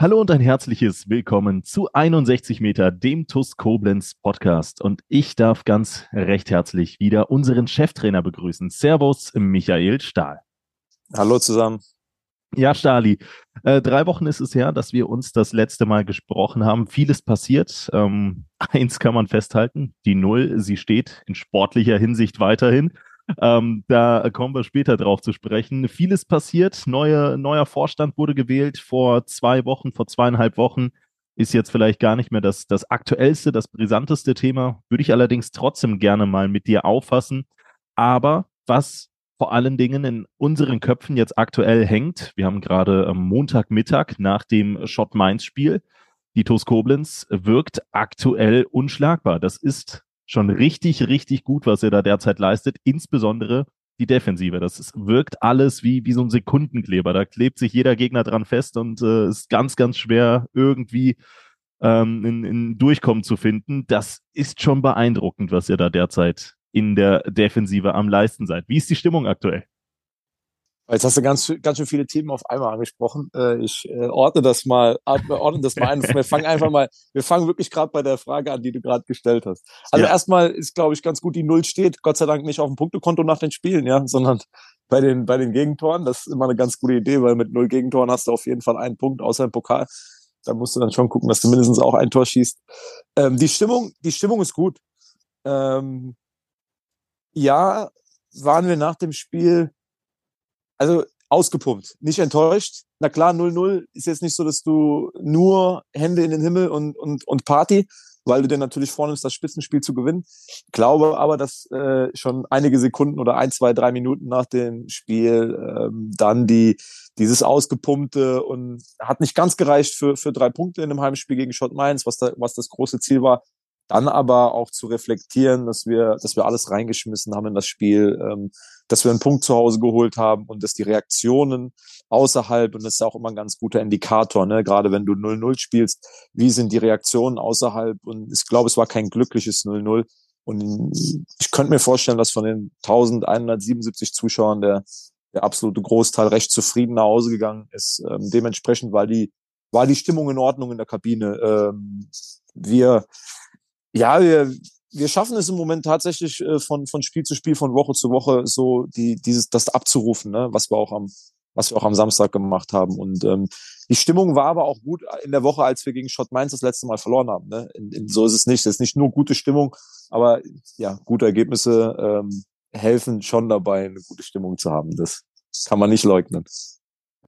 Hallo und ein herzliches Willkommen zu 61 Meter, dem TUS Koblenz Podcast. Und ich darf ganz recht herzlich wieder unseren Cheftrainer begrüßen. Servus, Michael Stahl. Hallo zusammen. Ja, Stali, äh, drei Wochen ist es her, dass wir uns das letzte Mal gesprochen haben. Vieles passiert. Ähm, eins kann man festhalten, die Null, sie steht in sportlicher Hinsicht weiterhin. Ähm, da kommen wir später drauf zu sprechen. Vieles passiert. Neue, neuer Vorstand wurde gewählt vor zwei Wochen, vor zweieinhalb Wochen. Ist jetzt vielleicht gar nicht mehr das, das aktuellste, das brisanteste Thema. Würde ich allerdings trotzdem gerne mal mit dir auffassen. Aber was vor allen Dingen in unseren Köpfen jetzt aktuell hängt, wir haben gerade am Montagmittag nach dem Schott Mainz Spiel, die TuS Koblenz wirkt aktuell unschlagbar. Das ist schon richtig, richtig gut, was er da derzeit leistet, insbesondere die Defensive. Das ist, wirkt alles wie, wie so ein Sekundenkleber. Da klebt sich jeder Gegner dran fest und äh, ist ganz, ganz schwer irgendwie ähm, in, in Durchkommen zu finden. Das ist schon beeindruckend, was ihr da derzeit in der Defensive am leisten seid. Wie ist die Stimmung aktuell? Jetzt hast du ganz, ganz schön viele Themen auf einmal angesprochen. Äh, ich äh, ordne das mal, ordne das mal ein. Wir fangen einfach mal, wir fangen wirklich gerade bei der Frage an, die du gerade gestellt hast. Also ja. erstmal ist, glaube ich, ganz gut, die Null steht. Gott sei Dank nicht auf dem Punktekonto nach den Spielen, ja, sondern bei den, bei den Gegentoren. Das ist immer eine ganz gute Idee, weil mit null Gegentoren hast du auf jeden Fall einen Punkt, außer im Pokal. Da musst du dann schon gucken, dass du mindestens auch ein Tor schießt. Ähm, die Stimmung, die Stimmung ist gut. Ähm, ja, waren wir nach dem Spiel also ausgepumpt, nicht enttäuscht. Na klar, 0-0 ist jetzt nicht so, dass du nur Hände in den Himmel und, und, und Party, weil du dir natürlich vornimmst, das Spitzenspiel zu gewinnen. Glaube aber, dass äh, schon einige Sekunden oder ein, zwei, drei Minuten nach dem Spiel ähm, dann die dieses ausgepumpte und hat nicht ganz gereicht für, für drei Punkte in einem Heimspiel gegen Schott Mainz, was, da, was das große Ziel war. Dann aber auch zu reflektieren, dass wir, dass wir alles reingeschmissen haben in das Spiel, ähm, dass wir einen Punkt zu Hause geholt haben und dass die Reaktionen außerhalb, und das ist auch immer ein ganz guter Indikator, ne, gerade wenn du 0-0 spielst, wie sind die Reaktionen außerhalb? Und ich glaube, es war kein glückliches 0-0. Und ich könnte mir vorstellen, dass von den 1177 Zuschauern der, der absolute Großteil recht zufrieden nach Hause gegangen ist. Ähm, dementsprechend war die, war die Stimmung in Ordnung in der Kabine. Ähm, wir, ja, wir, wir schaffen es im Moment tatsächlich äh, von, von Spiel zu Spiel, von Woche zu Woche, so die, dieses, das abzurufen, ne? was wir auch am, was wir auch am Samstag gemacht haben. Und ähm, die Stimmung war aber auch gut in der Woche, als wir gegen Schott Mainz das letzte Mal verloren haben. Ne? In, in, so ist es nicht. Es ist nicht nur gute Stimmung, aber ja, gute Ergebnisse ähm, helfen schon dabei, eine gute Stimmung zu haben. Das kann man nicht leugnen.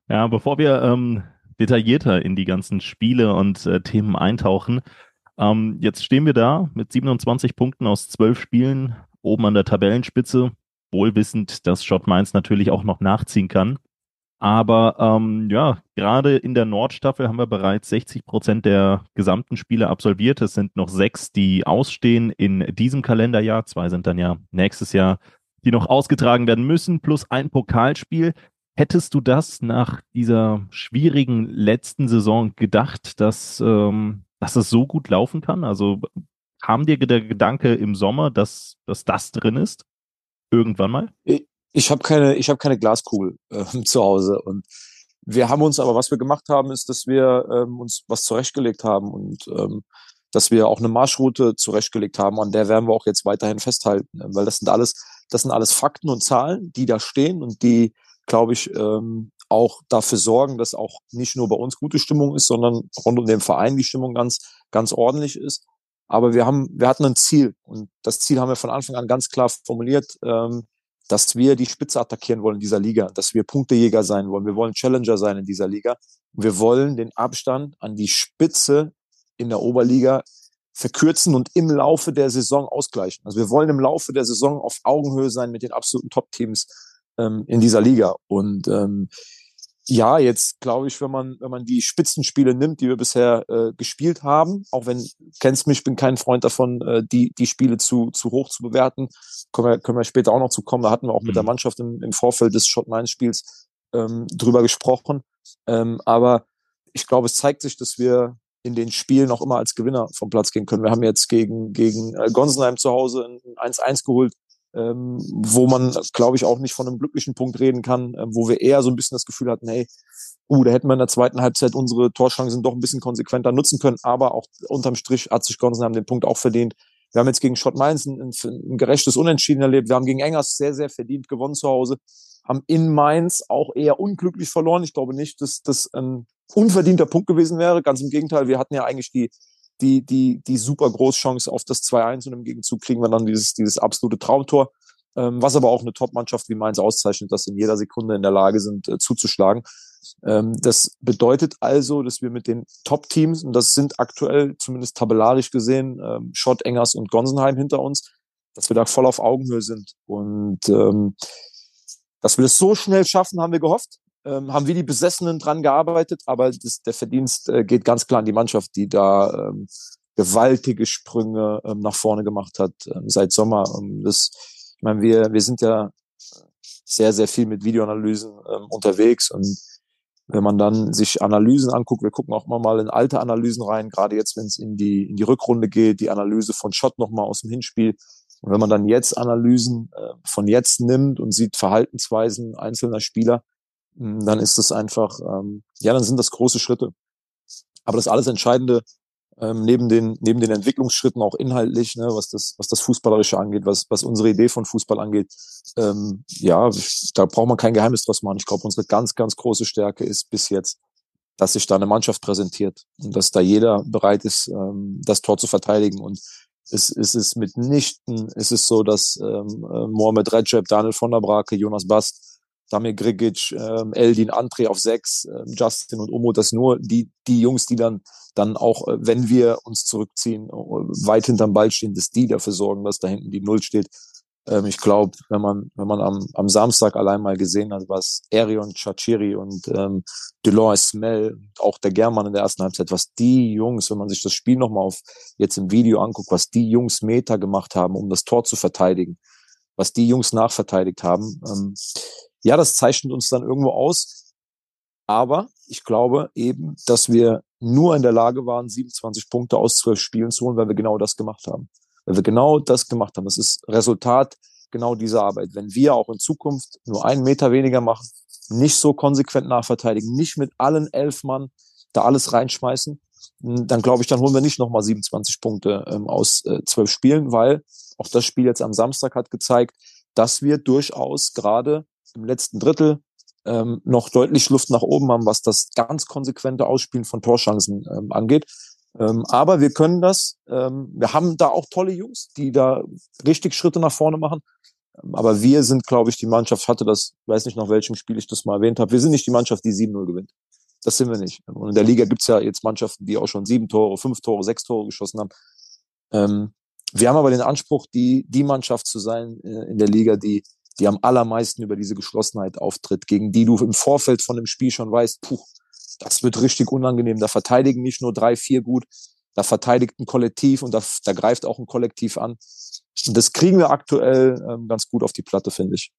Ja, bevor wir ähm, detaillierter in die ganzen Spiele und äh, Themen eintauchen, ähm, jetzt stehen wir da mit 27 Punkten aus zwölf Spielen oben an der Tabellenspitze, wohlwissend, dass Schott Mainz natürlich auch noch nachziehen kann. Aber ähm, ja, gerade in der Nordstaffel haben wir bereits 60 Prozent der gesamten Spiele absolviert. Es sind noch sechs, die ausstehen in diesem Kalenderjahr. Zwei sind dann ja nächstes Jahr, die noch ausgetragen werden müssen, plus ein Pokalspiel. Hättest du das nach dieser schwierigen letzten Saison gedacht, dass ähm, dass es so gut laufen kann? Also kam dir der Gedanke im Sommer, dass, dass das drin ist? Irgendwann mal? Ich, ich habe keine, ich habe keine Glaskugel äh, zu Hause und wir haben uns aber, was wir gemacht haben, ist, dass wir ähm, uns was zurechtgelegt haben und ähm, dass wir auch eine Marschroute zurechtgelegt haben, an der werden wir auch jetzt weiterhin festhalten, ne? weil das sind alles, das sind alles Fakten und Zahlen, die da stehen und die, glaube ich, ähm, auch dafür sorgen, dass auch nicht nur bei uns gute Stimmung ist, sondern rund um den Verein die Stimmung ganz, ganz ordentlich ist. Aber wir haben, wir hatten ein Ziel und das Ziel haben wir von Anfang an ganz klar formuliert, ähm, dass wir die Spitze attackieren wollen in dieser Liga, dass wir Punktejäger sein wollen. Wir wollen Challenger sein in dieser Liga. Wir wollen den Abstand an die Spitze in der Oberliga verkürzen und im Laufe der Saison ausgleichen. Also wir wollen im Laufe der Saison auf Augenhöhe sein mit den absoluten Top-Teams ähm, in dieser Liga. Und ähm, ja, jetzt glaube ich, wenn man, wenn man die Spitzenspiele nimmt, die wir bisher äh, gespielt haben, auch wenn, kennst mich, bin kein Freund davon, äh, die, die Spiele zu, zu hoch zu bewerten, können wir, können wir später auch noch zu kommen. Da hatten wir auch mhm. mit der mhm. Mannschaft im, im Vorfeld des Shot 9 Spiels ähm, drüber gesprochen. Ähm, aber ich glaube, es zeigt sich, dass wir in den Spielen auch immer als Gewinner vom Platz gehen können. Wir haben jetzt gegen, gegen äh, Gonsenheim zu Hause ein 1-1 geholt, ähm, wo man, glaube ich, auch nicht von einem glücklichen Punkt reden kann, äh, wo wir eher so ein bisschen das Gefühl hatten, hey, uh, da hätten wir in der zweiten Halbzeit unsere Torchancen doch ein bisschen konsequenter nutzen können, aber auch unterm Strich hat sich Gonsenheim den Punkt auch verdient. Wir haben jetzt gegen Schott Mainz ein, ein, ein gerechtes Unentschieden erlebt. Wir haben gegen Engers sehr, sehr verdient gewonnen zu Hause. Haben in Mainz auch eher unglücklich verloren. Ich glaube nicht, dass das ein unverdienter Punkt gewesen wäre. Ganz im Gegenteil, wir hatten ja eigentlich die, die, die, die super Großchance auf das 2-1 und im Gegenzug kriegen wir dann dieses, dieses absolute Traumtor, ähm, was aber auch eine Top-Mannschaft wie Mainz auszeichnet, dass sie in jeder Sekunde in der Lage sind, äh, zuzuschlagen. Ähm, das bedeutet also, dass wir mit den Top-Teams, und das sind aktuell zumindest tabellarisch gesehen, ähm, Schott, Engers und Gonsenheim hinter uns, dass wir da voll auf Augenhöhe sind. Und ähm, dass wir das so schnell schaffen, haben wir gehofft ähm, haben wir die Besessenen dran gearbeitet, aber das, der Verdienst äh, geht ganz klar an die Mannschaft, die da ähm, gewaltige Sprünge ähm, nach vorne gemacht hat ähm, seit Sommer. Ähm, das, ich meine, wir, wir sind ja sehr, sehr viel mit Videoanalysen ähm, unterwegs und wenn man dann sich Analysen anguckt, wir gucken auch immer mal in alte Analysen rein, gerade jetzt, wenn es in die, in die Rückrunde geht, die Analyse von Schott nochmal aus dem Hinspiel. Und wenn man dann jetzt Analysen äh, von jetzt nimmt und sieht Verhaltensweisen einzelner Spieler, dann ist es einfach, ähm, ja, dann sind das große Schritte. Aber das alles Entscheidende, ähm, neben den, neben den Entwicklungsschritten auch inhaltlich, ne, was das, was das Fußballerische angeht, was, was unsere Idee von Fußball angeht, ähm, ja, da braucht man kein Geheimnis draus machen. Ich glaube, unsere ganz, ganz große Stärke ist bis jetzt, dass sich da eine Mannschaft präsentiert und dass da jeder bereit ist, ähm, das Tor zu verteidigen. Und es, es ist mitnichten, es ist so, dass ähm, äh, Mohamed Recep, Daniel von der Brake, Jonas Bast, Damir Grigic, ähm, Eldin, André auf sechs, äh, Justin und Omo, das nur die, die Jungs, die dann, dann auch, äh, wenn wir uns zurückziehen, äh, weit hinterm Ball stehen, dass die dafür sorgen, dass da hinten die Null steht. Ähm, ich glaube, wenn man, wenn man am, am Samstag allein mal gesehen hat, was Erion Chachiri und ähm, Delors Smell, auch der German in der ersten Halbzeit, was die Jungs, wenn man sich das Spiel nochmal auf jetzt im Video anguckt, was die Jungs Meter gemacht haben, um das Tor zu verteidigen, was die Jungs nachverteidigt haben, ähm, ja, das zeichnet uns dann irgendwo aus. Aber ich glaube eben, dass wir nur in der Lage waren, 27 Punkte aus zwölf Spielen zu holen, weil wir genau das gemacht haben. Weil wir genau das gemacht haben. Das ist Resultat genau dieser Arbeit. Wenn wir auch in Zukunft nur einen Meter weniger machen, nicht so konsequent nachverteidigen, nicht mit allen elf Mann da alles reinschmeißen, dann glaube ich, dann holen wir nicht nochmal 27 Punkte ähm, aus äh, zwölf Spielen, weil auch das Spiel jetzt am Samstag hat gezeigt, dass wir durchaus gerade im letzten Drittel ähm, noch deutlich Luft nach oben haben, was das ganz konsequente Ausspielen von Torchancen ähm, angeht. Ähm, aber wir können das. Ähm, wir haben da auch tolle Jungs, die da richtig Schritte nach vorne machen. Ähm, aber wir sind, glaube ich, die Mannschaft, hatte das, weiß nicht nach welchem Spiel ich das mal erwähnt habe, wir sind nicht die Mannschaft, die 7-0 gewinnt. Das sind wir nicht. Und in der Liga gibt's ja jetzt Mannschaften, die auch schon sieben Tore, fünf Tore, sechs Tore geschossen haben. Ähm, wir haben aber den Anspruch, die, die Mannschaft zu sein äh, in der Liga, die die am allermeisten über diese Geschlossenheit auftritt, gegen die du im Vorfeld von dem Spiel schon weißt, puh, das wird richtig unangenehm. Da verteidigen nicht nur drei, vier gut, da verteidigt ein Kollektiv und da, da greift auch ein Kollektiv an. Und das kriegen wir aktuell ähm, ganz gut auf die Platte, finde ich.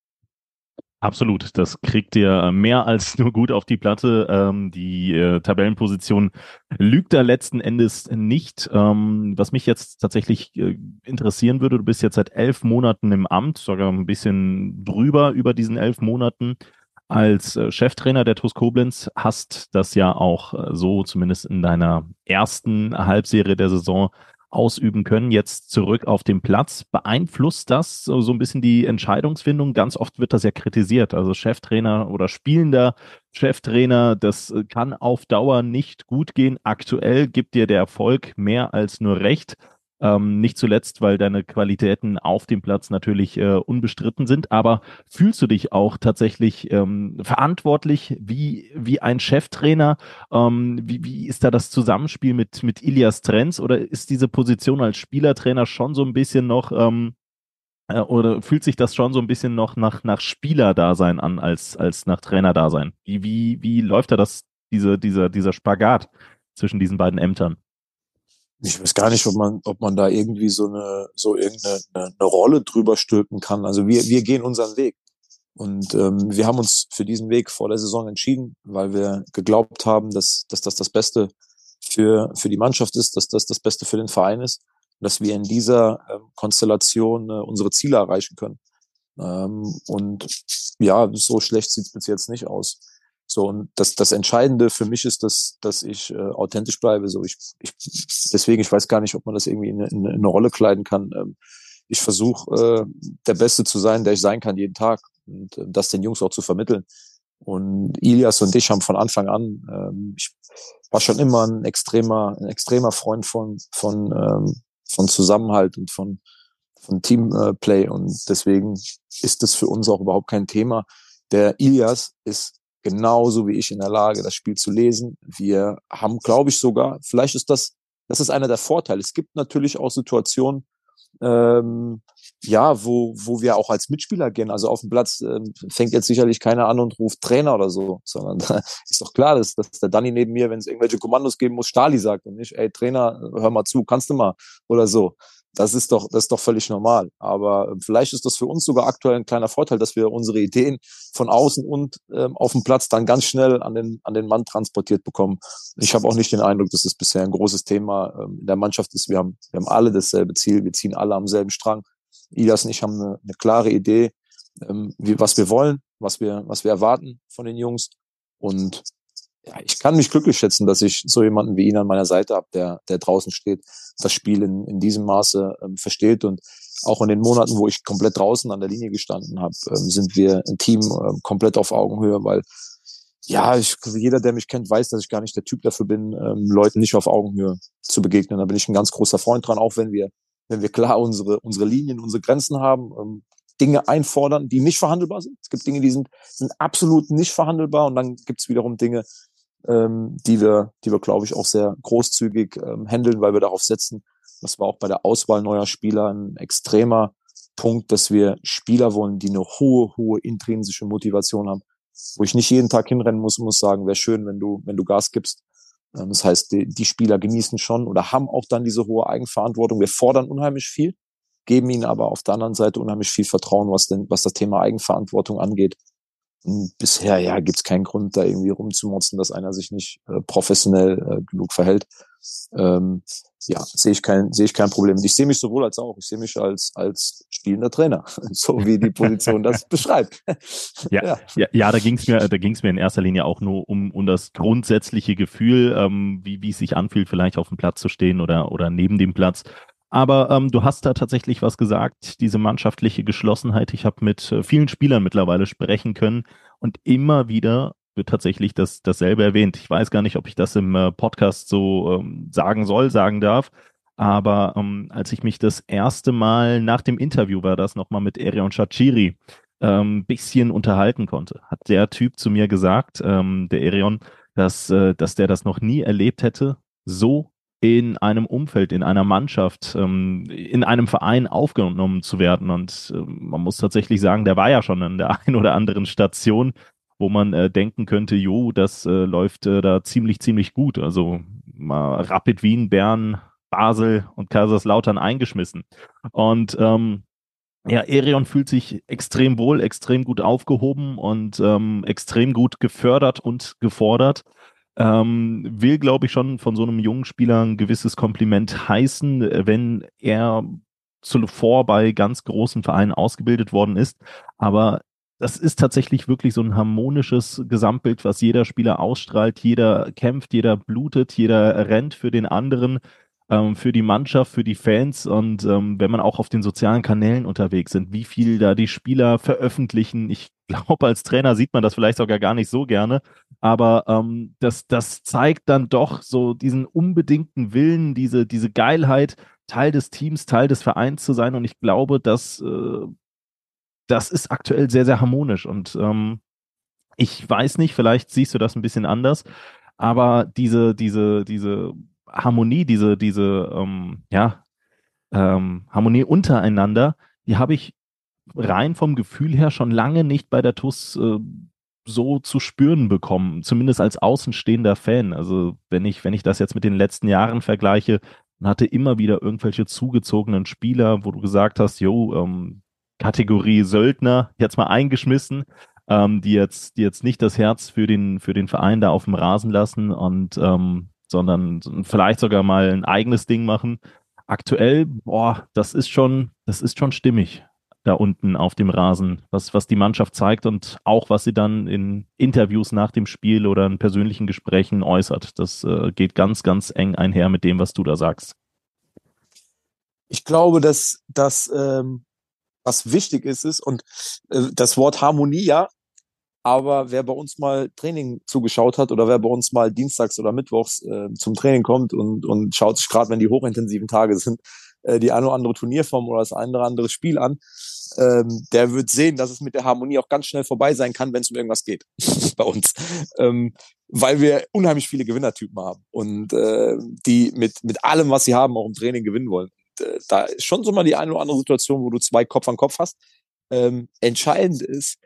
Absolut, das kriegt ihr mehr als nur gut auf die Platte. Ähm, die äh, Tabellenposition lügt da letzten Endes nicht. Ähm, was mich jetzt tatsächlich äh, interessieren würde, du bist jetzt seit elf Monaten im Amt, sogar ein bisschen drüber über diesen elf Monaten. Als äh, Cheftrainer der TuS Koblenz hast das ja auch äh, so zumindest in deiner ersten Halbserie der Saison ausüben können, jetzt zurück auf den Platz. Beeinflusst das so, so ein bisschen die Entscheidungsfindung? Ganz oft wird das ja kritisiert. Also Cheftrainer oder spielender Cheftrainer, das kann auf Dauer nicht gut gehen. Aktuell gibt dir der Erfolg mehr als nur recht. Ähm, nicht zuletzt, weil deine Qualitäten auf dem Platz natürlich äh, unbestritten sind. Aber fühlst du dich auch tatsächlich ähm, verantwortlich wie, wie ein Cheftrainer? Ähm, wie, wie ist da das Zusammenspiel mit, mit Ilias Trenz? Oder ist diese Position als Spielertrainer schon so ein bisschen noch ähm, Äh, oder fühlt sich das schon so ein bisschen noch nach, nach Spielerdasein an, als, als nach Trainerdasein? Wie, wie, wie läuft da das, diese, dieser, dieser Spagat zwischen diesen beiden Ämtern? Ich weiß gar nicht, ob man, ob man da irgendwie so eine, so irgendeine eine, Rolle drüber stülpen kann. Also wir, wir gehen unseren Weg. Und ähm, wir haben uns für diesen Weg vor der Saison entschieden, weil wir geglaubt haben, dass, dass das das Beste für, für die Mannschaft ist, dass das das Beste für den Verein ist, dass wir in dieser ähm, Konstellation äh, unsere Ziele erreichen können. Ähm, und ja, so schlecht sieht es bis jetzt nicht aus. So, und das, das Entscheidende für mich ist, dass, dass ich äh, authentisch bleibe. So, ich, ich, deswegen, ich weiß gar nicht, ob man das irgendwie in, in, in eine Rolle kleiden kann. Ähm, ich versuche, äh, der Beste zu sein, der ich sein kann, jeden Tag. Und äh, das den Jungs auch zu vermitteln. Und Ilias und ich haben von Anfang an, ähm, ich war schon immer ein extremer, ein extremer Freund von, von, ähm, von Zusammenhalt und von, von Teamplay. Und deswegen ist das für uns auch überhaupt kein Thema. Der Ilias ist genauso wie ich in der Lage, das Spiel zu lesen. Wir haben, glaube ich, sogar, vielleicht ist das, das ist einer der Vorteile. Es gibt natürlich auch Situationen, ähm, ja, wo, wo wir auch als Mitspieler gehen. Also auf dem Platz ähm, fängt jetzt sicherlich keiner an und ruft Trainer oder so, sondern da ist doch klar, dass, dass der Danny neben mir, wenn es irgendwelche Kommandos geben muss, Stali sagt und nicht, ey Trainer, hör mal zu, kannst du mal oder so. Das ist doch, das ist doch völlig normal. Aber ähm, vielleicht ist das für uns sogar aktuell ein kleiner Vorteil, dass wir unsere Ideen von außen und ähm, auf dem Platz dann ganz schnell an den, an den Mann transportiert bekommen. Ich habe auch nicht den Eindruck, dass es bisher ein großes Thema ähm, in der Mannschaft ist. Wir haben, wir haben alle dasselbe Ziel. Wir ziehen alle am selben Strang. Ilias und ich haben eine, eine klare Idee, ähm, wie, was wir wollen, was wir, was wir erwarten von den Jungs. Und ja, ich kann mich glücklich schätzen, dass ich so jemanden wie ihn an meiner Seite habe, der, der draußen steht, das Spiel in, in diesem Maße ähm, versteht. Und auch in den Monaten, wo ich komplett draußen an der Linie gestanden habe, ähm, sind wir ein Team ähm, komplett auf Augenhöhe, weil ja, ich, jeder, der mich kennt, weiß, dass ich gar nicht der Typ dafür bin, ähm, Leuten nicht auf Augenhöhe zu begegnen. Da bin ich ein ganz großer Freund dran, auch wenn wir, wenn wir klar unsere, unsere Linien, unsere Grenzen haben, ähm, Dinge einfordern, die nicht verhandelbar sind. Es gibt Dinge, die sind, sind absolut nicht verhandelbar und dann gibt es wiederum Dinge, ähm, die wir, die wir, glaube ich, auch sehr großzügig ähm, handeln, weil wir darauf setzen. Das war auch bei der Auswahl neuer Spieler ein extremer Punkt, dass wir Spieler wollen, die eine hohe, hohe intrinsische Motivation haben, wo ich nicht jeden Tag hinrennen muss, muss sagen, wäre schön, wenn du, wenn du Gas gibst. Ähm, das heißt, die, die Spieler genießen schon oder haben auch dann diese hohe Eigenverantwortung. Wir fordern unheimlich viel, geben ihnen aber auf der anderen Seite unheimlich viel Vertrauen, was denn, was das Thema Eigenverantwortung angeht bisher ja gibt's keinen Grund, da irgendwie rumzumotzen, dass einer sich nicht äh, professionell äh, genug verhält. Ähm, ja, sehe ich kein sehe ich kein Problem. Ich sehe mich sowohl als auch. Ich sehe mich als als spielender Trainer, so wie die Position das beschreibt. Ja, ja, ja, ja da ging's mir da ging's mir in erster Linie auch nur um um das grundsätzliche Gefühl, ähm, wie wie es sich anfühlt, vielleicht auf dem Platz zu stehen oder oder neben dem Platz. Aber ähm, du hast da tatsächlich was gesagt, diese mannschaftliche Geschlossenheit. Ich habe mit äh, vielen Spielern mittlerweile sprechen können und immer wieder wird tatsächlich das, dasselbe erwähnt. Ich weiß gar nicht, ob ich das im äh, Podcast so ähm, sagen soll, sagen darf. Aber ähm, als ich mich das erste Mal nach dem Interview war das nochmal mit Erion Shachiri ähm, bisschen unterhalten konnte, hat der Typ zu mir gesagt, ähm, der Erion, dass, äh, dass der das noch nie erlebt hätte, so in einem Umfeld, in einer Mannschaft, ähm, in einem Verein aufgenommen zu werden. Und äh, man muss tatsächlich sagen, der war ja schon an der einen oder anderen Station, wo man äh, denken könnte, jo, das äh, läuft äh, da ziemlich, ziemlich gut. Also mal Rapid Wien, Bern, Basel und Kaiserslautern eingeschmissen. Und ähm, ja, Erion fühlt sich extrem wohl, extrem gut aufgehoben und ähm, extrem gut gefördert und gefordert. Ähm, will, glaube ich, schon von so einem jungen Spieler ein gewisses Kompliment heißen, wenn er zuvor bei ganz großen Vereinen ausgebildet worden ist. Aber das ist tatsächlich wirklich so ein harmonisches Gesamtbild, was jeder Spieler ausstrahlt. Jeder kämpft, jeder blutet, jeder rennt für den anderen, ähm, für die Mannschaft, für die Fans. Und ähm, wenn man auch auf den sozialen Kanälen unterwegs sind, wie viel da die Spieler veröffentlichen. Ich glaube, als Trainer sieht man das vielleicht sogar gar nicht so gerne. Aber ähm, das, das zeigt dann doch so diesen unbedingten Willen, diese, diese Geilheit, Teil des Teams, Teil des Vereins zu sein. Und ich glaube, dass äh, das ist aktuell sehr, sehr harmonisch. Und ähm, ich weiß nicht, vielleicht siehst du das ein bisschen anders, aber diese, diese, diese Harmonie, diese, diese, ähm, ja, ähm, Harmonie untereinander, die habe ich rein vom Gefühl her schon lange nicht bei der TUS äh, so zu spüren bekommen, zumindest als außenstehender Fan. Also wenn ich, wenn ich das jetzt mit den letzten Jahren vergleiche, man hatte immer wieder irgendwelche zugezogenen Spieler, wo du gesagt hast, jo, ähm, Kategorie Söldner, jetzt mal eingeschmissen, ähm, die jetzt, die jetzt nicht das Herz für den, für den Verein da auf dem Rasen lassen und ähm, sondern vielleicht sogar mal ein eigenes Ding machen. Aktuell, boah, das ist schon, das ist schon stimmig da unten auf dem Rasen, was, was die Mannschaft zeigt und auch was sie dann in Interviews nach dem Spiel oder in persönlichen Gesprächen äußert. Das äh, geht ganz, ganz eng einher mit dem, was du da sagst. Ich glaube, dass das, ähm, was wichtig ist, ist, und äh, das Wort Harmonie, ja, aber wer bei uns mal Training zugeschaut hat oder wer bei uns mal dienstags oder mittwochs äh, zum Training kommt und, und schaut sich gerade, wenn die hochintensiven Tage sind, äh, die eine oder andere Turnierform oder das eine oder andere Spiel an, ähm, der wird sehen, dass es mit der Harmonie auch ganz schnell vorbei sein kann, wenn es um irgendwas geht bei uns. Ähm, weil wir unheimlich viele Gewinnertypen haben und äh, die mit, mit allem, was sie haben, auch im Training gewinnen wollen. Und, äh, da ist schon so mal die eine oder andere Situation, wo du zwei Kopf an Kopf hast. Ähm, entscheidend ist,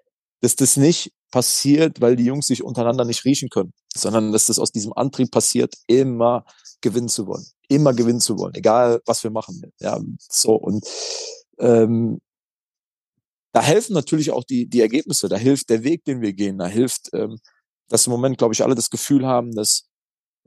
dass das nicht passiert, weil die Jungs sich untereinander nicht riechen können, sondern dass das aus diesem Antrieb passiert, immer gewinnen zu wollen, immer gewinnen zu wollen, egal was wir machen. Ja, so und ähm, da helfen natürlich auch die, die Ergebnisse, da hilft der Weg, den wir gehen, da hilft, ähm, dass im Moment, glaube ich, alle das Gefühl haben, dass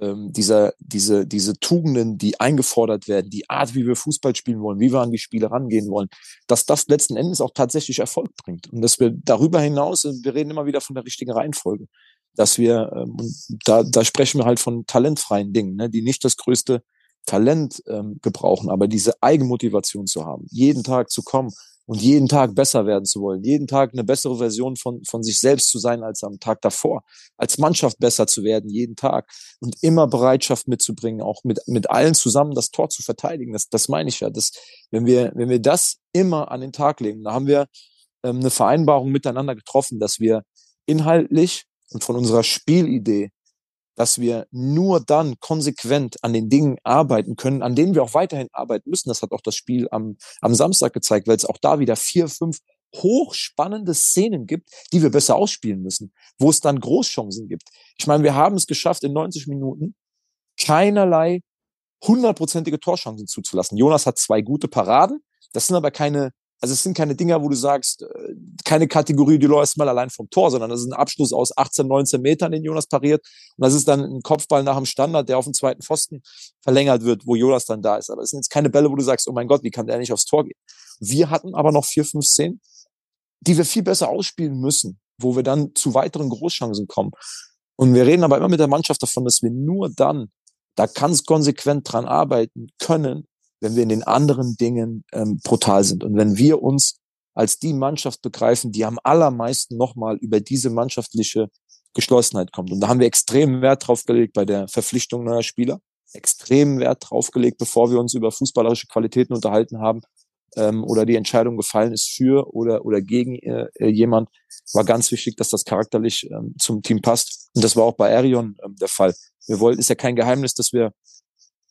ähm, dieser, diese, diese Tugenden, die eingefordert werden, die Art, wie wir Fußball spielen wollen, wie wir an die Spiele rangehen wollen, dass das letzten Endes auch tatsächlich Erfolg bringt. Und dass wir darüber hinaus, wir reden immer wieder von der richtigen Reihenfolge, dass wir, ähm, da, da sprechen wir halt von talentfreien Dingen, ne, die nicht das größte Talent ähm, gebrauchen, aber diese Eigenmotivation zu haben, jeden Tag zu kommen und jeden Tag besser werden zu wollen, jeden Tag eine bessere Version von, von sich selbst zu sein als am Tag davor, als Mannschaft besser zu werden, jeden Tag und immer Bereitschaft mitzubringen, auch mit, mit allen zusammen das Tor zu verteidigen. Das, das meine ich ja. Das, wenn wir, wenn wir das immer an den Tag legen, da haben wir ähm, eine Vereinbarung miteinander getroffen, dass wir inhaltlich und von unserer Spielidee dass wir nur dann konsequent an den Dingen arbeiten können, an denen wir auch weiterhin arbeiten müssen. Das hat auch das Spiel am, am Samstag gezeigt, weil es auch da wieder vier, fünf hochspannende Szenen gibt, die wir besser ausspielen müssen, wo es dann Großchancen gibt. Ich meine, wir haben es geschafft, in 90 Minuten keinerlei hundertprozentige Torchancen zuzulassen. Jonas hat zwei gute Paraden. Das sind aber keine also es sind keine Dinger, wo du sagst, äh, keine Kategorie, die läuft mal allein vom Tor, sondern das ist ein Abschluss aus 18, 19 Metern, den Jonas pariert. Und das ist dann ein Kopfball nach dem Standard, der auf dem zweiten Pfosten verlängert wird, wo Jonas dann da ist. Aber es sind jetzt keine Bälle, wo du sagst, oh mein Gott, wie kann der nicht aufs Tor gehen? Wir hatten aber noch vier, fünf Szenen, die wir viel besser ausspielen müssen, wo wir dann zu weiteren Großchancen kommen. Und wir reden aber immer mit der Mannschaft davon, dass wir nur dann da ganz konsequent dran arbeiten können, wenn wir in den anderen Dingen ähm, brutal sind. Und wenn wir uns als die Mannschaft begreifen, die am allermeisten nochmal über diese mannschaftliche Geschlossenheit kommt. Und da haben wir extrem Wert drauf gelegt bei der Verpflichtung neuer Spieler, extrem Wert drauf gelegt, bevor wir uns über fußballerische Qualitäten unterhalten haben ähm, oder die Entscheidung gefallen ist für oder, oder gegen äh, äh jemand, war ganz wichtig, dass das charakterlich ähm, zum Team passt. Und das war auch bei Arion ähm, der Fall. Wir wollten, ist ja kein Geheimnis, dass wir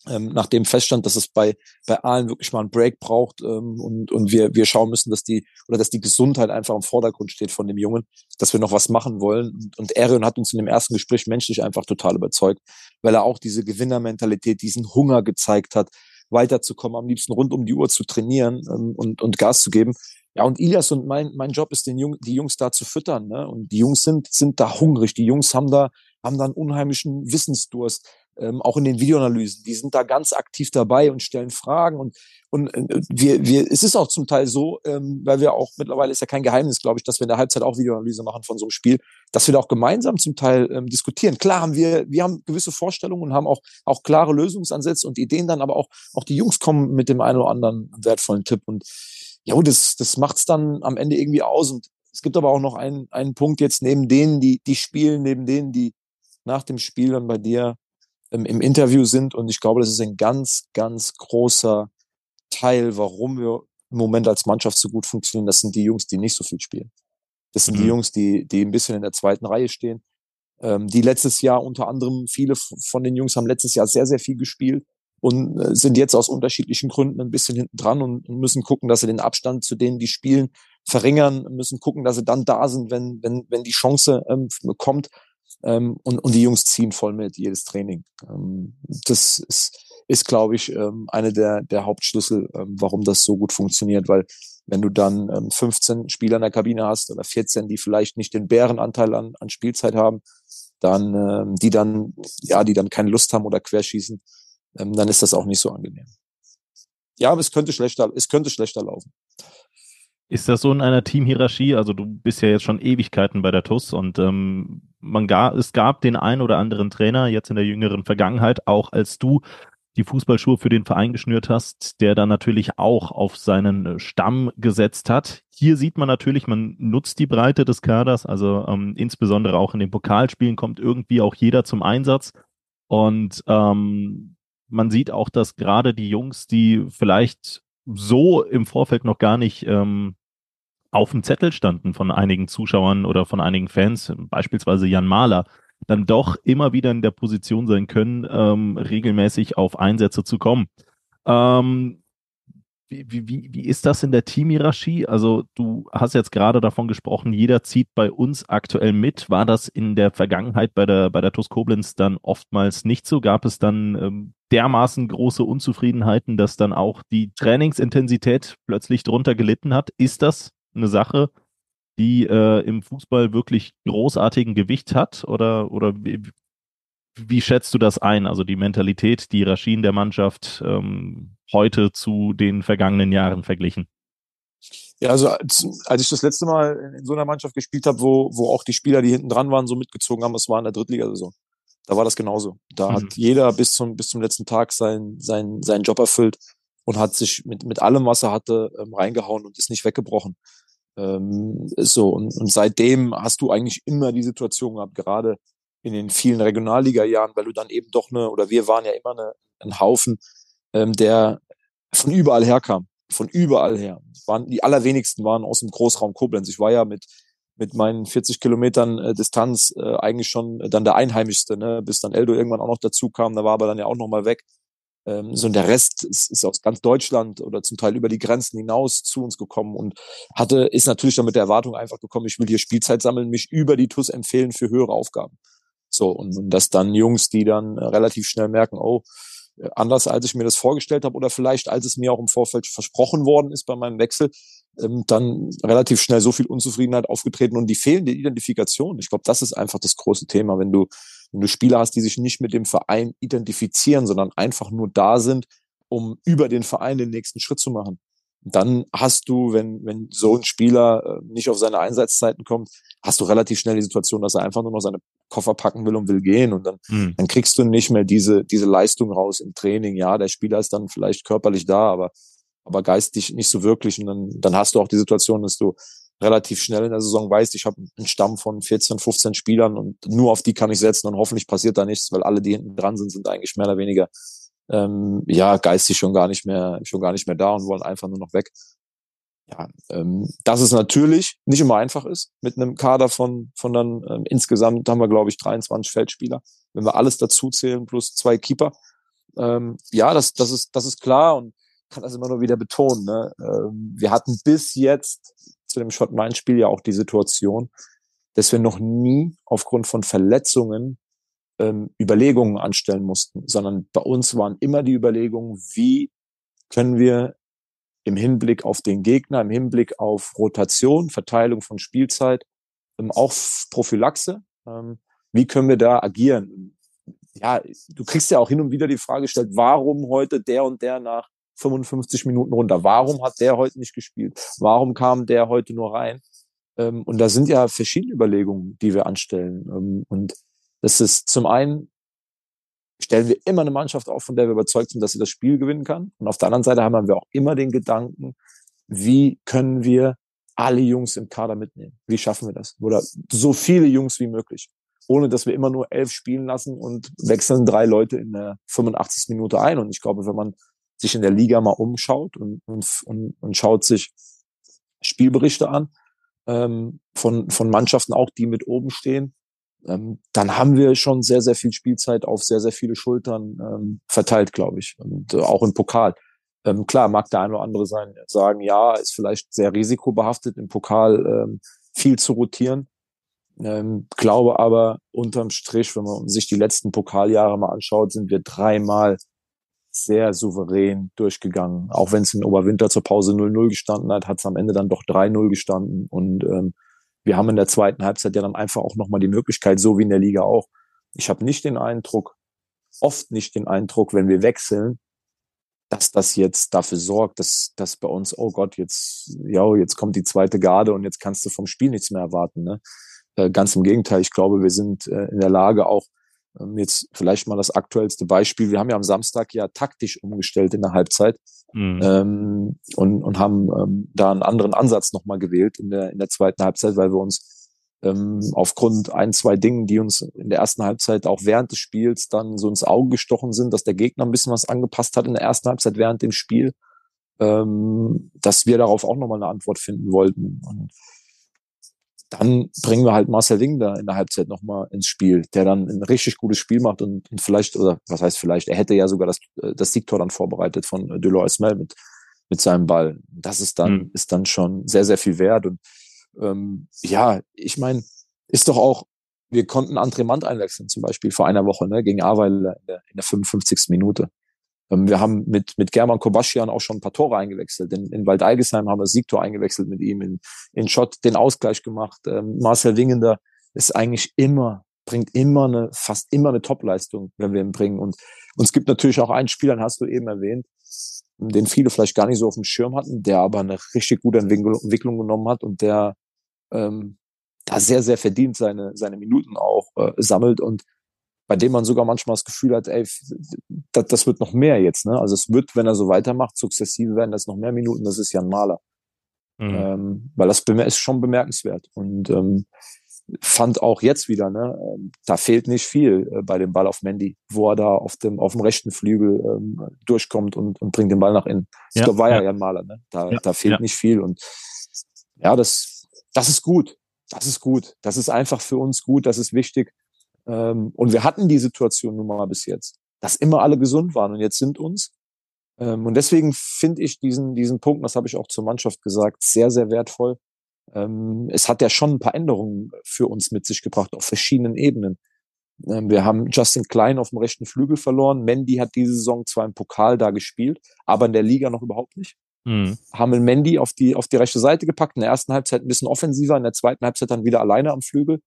ähm, nachdem feststand, dass es bei, bei allen wirklich mal einen Break braucht ähm, und, und wir, wir schauen müssen, dass die, oder dass die Gesundheit einfach im Vordergrund steht von dem Jungen, dass wir noch was machen wollen. Und, und Arion hat uns in dem ersten Gespräch menschlich einfach total überzeugt, weil er auch diese Gewinnermentalität, diesen Hunger gezeigt hat, weiterzukommen, am liebsten rund um die Uhr zu trainieren ähm, und, und Gas zu geben. Ja, und Ilias und mein, mein Job ist, den Jung, die Jungs da zu füttern. Ne? Und die Jungs sind, sind da hungrig. Die Jungs haben da, haben da einen unheimlichen Wissensdurst ähm, auch in den Videoanalysen. Die sind da ganz aktiv dabei und stellen Fragen und und äh, wir, wir, es ist auch zum Teil so, ähm, weil wir auch mittlerweile ist ja kein Geheimnis, glaube ich, dass wir in der Halbzeit auch Videoanalyse machen von so einem Spiel, dass wir da auch gemeinsam zum Teil ähm, diskutieren. Klar haben wir, wir haben gewisse Vorstellungen und haben auch auch klare Lösungsansätze und Ideen dann, aber auch auch die Jungs kommen mit dem einen oder anderen wertvollen Tipp und ja, das das macht's dann am Ende irgendwie aus und es gibt aber auch noch einen einen Punkt jetzt neben denen, die die spielen, neben denen, die nach dem Spiel dann bei dir ähm, im Interview sind. Und ich glaube, das ist ein ganz, ganz großer Teil, warum wir im Moment als Mannschaft so gut funktionieren. Das sind die Jungs, die nicht so viel spielen. Das sind mhm. die Jungs, die, die ein bisschen in der zweiten Reihe stehen. Ähm, die letztes Jahr unter anderem, viele von den Jungs haben letztes Jahr sehr, sehr viel gespielt und äh, sind jetzt aus unterschiedlichen Gründen ein bisschen hinten dran und, und müssen gucken, dass sie den Abstand zu denen, die spielen, verringern, müssen gucken, dass sie dann da sind, wenn, wenn, wenn die Chance ähm, kommt. Ähm, und, und die Jungs ziehen voll mit jedes Training. Ähm, das ist, ist glaube ich, ähm, eine der, der Hauptschlüssel, ähm, warum das so gut funktioniert, weil wenn du dann ähm, 15 Spieler in der Kabine hast oder 14, die vielleicht nicht den Bärenanteil an, an Spielzeit haben, dann ähm, die dann ja, die dann keine Lust haben oder querschießen, ähm, dann ist das auch nicht so angenehm. Ja, aber es könnte schlechter, es könnte schlechter laufen. Ist das so in einer Teamhierarchie? Also du bist ja jetzt schon Ewigkeiten bei der TUS und ähm, man gab, es gab den ein oder anderen Trainer jetzt in der jüngeren Vergangenheit, auch als du die Fußballschuhe für den Verein geschnürt hast, der dann natürlich auch auf seinen Stamm gesetzt hat. Hier sieht man natürlich, man nutzt die Breite des Kaders, also ähm, insbesondere auch in den Pokalspielen kommt irgendwie auch jeder zum Einsatz. Und ähm, man sieht auch, dass gerade die Jungs, die vielleicht so im Vorfeld noch gar nicht ähm, auf dem Zettel standen von einigen Zuschauern oder von einigen Fans, beispielsweise Jan Mahler, dann doch immer wieder in der Position sein können, ähm, regelmäßig auf Einsätze zu kommen. Ähm, wie, wie, wie ist das in der Teamhierarchie? Also du hast jetzt gerade davon gesprochen, jeder zieht bei uns aktuell mit. War das in der Vergangenheit bei der, bei der TuS Koblenz dann oftmals nicht so? Gab es dann ähm, dermaßen große Unzufriedenheiten, dass dann auch die Trainingsintensität plötzlich drunter gelitten hat? Ist das eine Sache, die äh, im Fußball wirklich großartigen Gewicht hat? Oder, oder wie, wie schätzt du das ein? Also die Mentalität, die Hierarchien der Mannschaft ähm, heute zu den vergangenen Jahren verglichen? Ja, also als, als ich das letzte Mal in so einer Mannschaft gespielt habe, wo, wo auch die Spieler, die hinten dran waren, so mitgezogen haben, das war in der Drittligasaison. Da war das genauso. Da mhm. hat jeder bis zum, bis zum letzten Tag seinen, seinen, seinen Job erfüllt und hat sich mit, mit allem, was er hatte, ähm, reingehauen und ist nicht weggebrochen. Ähm, so, und, und seitdem hast du eigentlich immer die Situation gehabt, gerade in den vielen Regionalliga-Jahren, weil du dann eben doch eine, oder wir waren ja immer eine, ein Haufen, ähm, der von überall herkam. Von überall her. Waren, die allerwenigsten waren aus dem Großraum Koblenz. Ich war ja mit, mit meinen 40 Kilometern äh, Distanz äh, eigentlich schon dann der Einheimischste, ne? bis dann Eldo irgendwann auch noch dazu kam. Da war aber dann ja auch noch mal weg. Ähm, so und der Rest ist, ist aus ganz Deutschland oder zum Teil über die Grenzen hinaus zu uns gekommen und hatte ist natürlich dann mit der Erwartung einfach gekommen, ich will hier Spielzeit sammeln, mich über die TUS empfehlen für höhere Aufgaben. So und, und dass dann Jungs, die dann äh, relativ schnell merken, oh äh, anders als ich mir das vorgestellt habe oder vielleicht als es mir auch im Vorfeld versprochen worden ist bei meinem Wechsel, ähm, dann relativ schnell so viel Unzufriedenheit aufgetreten und die fehlende Identifikation. Ich glaube, das ist einfach das große Thema, wenn du wenn du Spieler hast, die sich nicht mit dem Verein identifizieren, sondern einfach nur da sind, um über den Verein den nächsten Schritt zu machen. Dann hast du, wenn, wenn so ein Spieler äh, nicht auf seine Einsatzzeiten kommt, hast du relativ schnell die Situation, dass er einfach nur noch seine Koffer packen will und will gehen. Und dann, mhm. dann kriegst du nicht mehr diese, diese Leistung raus im Training. Ja, der Spieler ist dann vielleicht körperlich da, aber, aber geistig nicht so wirklich. Und dann, dann hast du auch die Situation, dass du relativ schnell in der Saison weißt, ich habe einen Stamm von 14, 15 Spielern und nur auf die kann ich setzen und hoffentlich passiert da nichts, weil alle, die hinten dran sind, sind eigentlich mehr oder weniger ähm, ja geistig schon gar nicht mehr schon gar nicht mehr da und wollen einfach nur noch weg. Ja, ähm, dass es natürlich nicht immer einfach ist mit einem Kader von von dann ähm, insgesamt haben wir glaube ich 23 Feldspieler, wenn wir alles dazu zählen plus zwei Keeper. Ähm, ja, das das ist das ist klar und kann das immer nur wieder betonen. Ne? Ähm, wir hatten bis jetzt zu dem Schott-Main-Spiel ja auch die Situation, dass wir noch nie aufgrund von Verletzungen ähm, Überlegungen anstellen mussten, sondern bei uns waren immer die Überlegungen, wie können wir im Hinblick auf den Gegner, im Hinblick auf Rotation, Verteilung von Spielzeit, ähm, auch Prophylaxe, ähm, wie können wir da agieren? Ja, du kriegst ja auch hin und wieder die Frage gestellt, warum heute der und der nach 55 Minuten runter. Warum hat der heute nicht gespielt? Warum kam der heute nur rein? Ähm, und da sind ja verschiedene Überlegungen, die wir anstellen. Und das ist zum einen stellen wir immer eine Mannschaft auf, von der wir überzeugt sind, dass sie das Spiel gewinnen kann. Und auf der anderen Seite haben wir auch immer den Gedanken, wie können wir alle Jungs im Kader mitnehmen? Wie schaffen wir das? Oder so viele Jungs wie möglich. Ohne dass wir immer nur elf spielen lassen und wechseln drei Leute in der 85. Minute ein. Und ich glaube, wenn man sich in der Liga mal umschaut und, und, und, schaut sich Spielberichte an ähm, von, von Mannschaften auch, die mit oben stehen, ähm, dann haben wir schon sehr, sehr viel Spielzeit auf sehr, sehr viele Schultern ähm, verteilt, glaube ich. Und äh, auch im Pokal. Ähm, klar, mag der eine oder andere sein, sagen, ja, ist vielleicht sehr risikobehaftet im Pokal ähm, viel zu rotieren. Ähm, glaube aber unterm Strich, wenn man sich die letzten Pokaljahre mal anschaut, sind wir dreimal sehr souverän durchgegangen. Auch wenn es in Oberwinter zur Pause 0-0 gestanden hat, hat es am Ende dann doch 3-0 gestanden. Und ähm, wir haben in der zweiten Halbzeit ja dann einfach auch nochmal die Möglichkeit, so wie in der Liga auch. Ich habe nicht den Eindruck, oft nicht den Eindruck, wenn wir wechseln, dass das jetzt dafür sorgt, dass, dass bei uns, oh Gott, jetzt, ja, jetzt kommt die zweite Garde und jetzt kannst du vom Spiel nichts mehr erwarten. Ne? Äh, ganz im Gegenteil, ich glaube, wir sind äh, in der Lage, auch jetzt vielleicht mal das aktuellste Beispiel. Wir haben ja am Samstag ja taktisch umgestellt in der Halbzeit mhm. ähm, und, und haben ähm, da einen anderen Ansatz nochmal gewählt in der, in der zweiten Halbzeit, weil wir uns ähm, aufgrund ein, zwei Dingen, die uns in der ersten Halbzeit auch während des Spiels dann so ins Auge gestochen sind, dass der Gegner ein bisschen was angepasst hat in der ersten Halbzeit während dem Spiel, ähm, dass wir darauf auch nochmal eine Antwort finden wollten. Und dann bringen wir halt Marcel Wing da in der Halbzeit nochmal ins Spiel, der dann ein richtig gutes Spiel macht und, und, vielleicht, oder was heißt vielleicht, er hätte ja sogar das, äh, das Siegtor dann vorbereitet von Delors Mel mit, mit seinem Ball. Das ist dann, mhm. ist dann schon sehr, sehr viel wert. Und ähm, ja, ich meine, ist doch auch, wir konnten André Mand einwechseln, zum Beispiel vor einer Woche, ne, gegen Aweiler in der, in der 55. Minute. Ähm, wir haben mit, mit German Kobaschian auch schon ein paar Tore eingewechselt. In, in Waldeigesheim haben wir Siegtor eingewechselt mit ihm, in, in Schott den Ausgleich gemacht. Ähm, Marcel Wingender ist eigentlich immer, bringt immer eine, fast immer eine Topleistung, wenn wir ihn bringen. Und, und es gibt natürlich auch einen Spieler, den hast du eben erwähnt, den viele vielleicht gar nicht so auf dem Schirm hatten, der aber eine richtig gute Entwicklung genommen hat und der ähm, da sehr, sehr verdient seine, seine Minuten auch äh, sammelt und bei dem man sogar manchmal das Gefühl hat, ey, das, das wird noch mehr jetzt. Ne? Also es wird, wenn er so weitermacht, sukzessive werden das noch mehr Minuten. Das ist ja ein Maler. Mhm. Ähm, weil das ist schon bemerkenswert. Und ähm, fand auch jetzt wieder, ne, ähm, da fehlt nicht viel äh, bei dem Ball auf Mandy, wo er da auf dem, auf dem rechten Flügel ähm, durchkommt und, und bringt den Ball nach innen. Ja, das war ja, ja ein Maler, ne? Da, ja, da fehlt nicht viel. Und ja, das, das ist gut. Das ist gut. Das ist einfach für uns gut. Das ist wichtig. Ähm, und wir hatten die Situation nun mal bis jetzt, dass immer alle gesund waren und jetzt sind uns. Ähm, und deswegen finde ich diesen, diesen Punkt, das habe ich auch zur Mannschaft gesagt, sehr, sehr wertvoll. Ähm, es hat ja schon ein paar Änderungen für uns mit sich gebracht auf verschiedenen Ebenen. Ähm, wir haben Justin Klein auf dem rechten Flügel verloren. Mendy hat diese Saison zwar im Pokal da gespielt, aber in der Liga noch überhaupt nicht. Mhm. Haben Mendy auf die, auf die rechte Seite gepackt, in der ersten Halbzeit ein bisschen offensiver, in der zweiten Halbzeit dann wieder alleine am Flügel.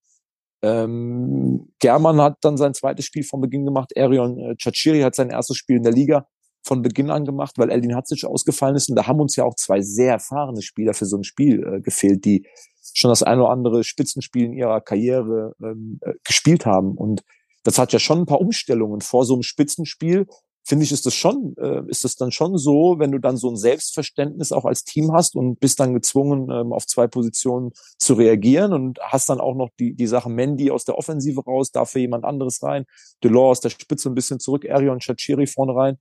Ähm, German hat dann sein zweites Spiel von Beginn gemacht. Erion äh, Chachiri hat sein erstes Spiel in der Liga von Beginn an gemacht, weil Eldin Hatzic ausgefallen ist. Und da haben uns ja auch zwei sehr erfahrene Spieler für so ein Spiel äh, gefehlt, die schon das ein oder andere Spitzenspiel in ihrer Karriere ähm, äh, gespielt haben. Und das hat ja schon ein paar Umstellungen vor so einem Spitzenspiel finde ich, ist das schon, äh, ist das dann schon so, wenn du dann so ein Selbstverständnis auch als Team hast und bist dann gezwungen, ähm, auf zwei Positionen zu reagieren und hast dann auch noch die, die Sache Mandy aus der Offensive raus, dafür jemand anderes rein, Delors aus der Spitze ein bisschen zurück, Arion Chachiri vorne rein.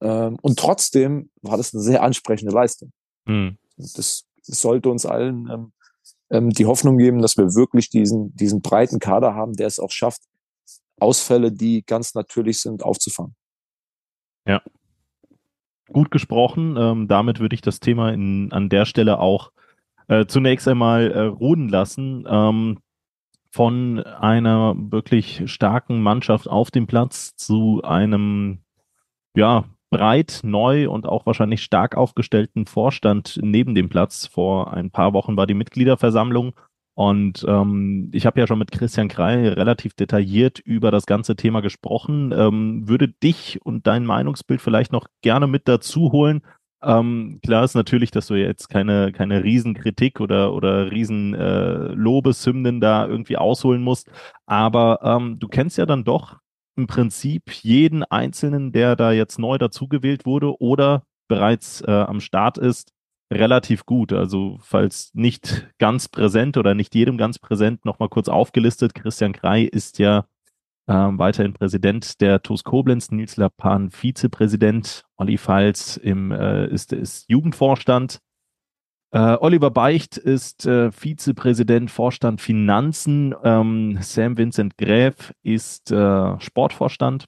Ähm, und trotzdem war das eine sehr ansprechende Leistung. Mhm. Das sollte uns allen ähm, ähm, die Hoffnung geben, dass wir wirklich diesen, diesen breiten Kader haben, der es auch schafft, Ausfälle, die ganz natürlich sind, aufzufangen. Ja. Gut gesprochen. Ähm, damit würde ich das Thema in, an der Stelle auch äh, zunächst einmal äh, ruhen lassen. Ähm, von einer wirklich starken Mannschaft auf dem Platz zu einem, ja, breit, neu und auch wahrscheinlich stark aufgestellten Vorstand neben dem Platz. Vor ein paar Wochen war die Mitgliederversammlung und ähm, ich habe ja schon mit Christian Krei relativ detailliert über das ganze Thema gesprochen. Ähm, würde dich und dein Meinungsbild vielleicht noch gerne mit dazu holen. Ähm, klar ist natürlich, dass du jetzt keine, keine Riesenkritik oder, oder riesen äh, Lobeshymnen da irgendwie ausholen musst. Aber ähm, du kennst ja dann doch im Prinzip jeden Einzelnen, der da jetzt neu dazugewählt wurde oder bereits äh, am Start ist relativ gut. Also falls nicht ganz präsent oder nicht jedem ganz präsent, nochmal kurz aufgelistet. Christian Krei ist ja ähm, weiterhin Präsident der TuS Koblenz, Nils Lapan Vizepräsident, Olli Pfalz im, äh, ist, ist Jugendvorstand. Äh, Oliver Beicht ist äh, Vizepräsident Vorstand Finanzen. Ähm, Sam Vincent Gräf ist äh, Sportvorstand.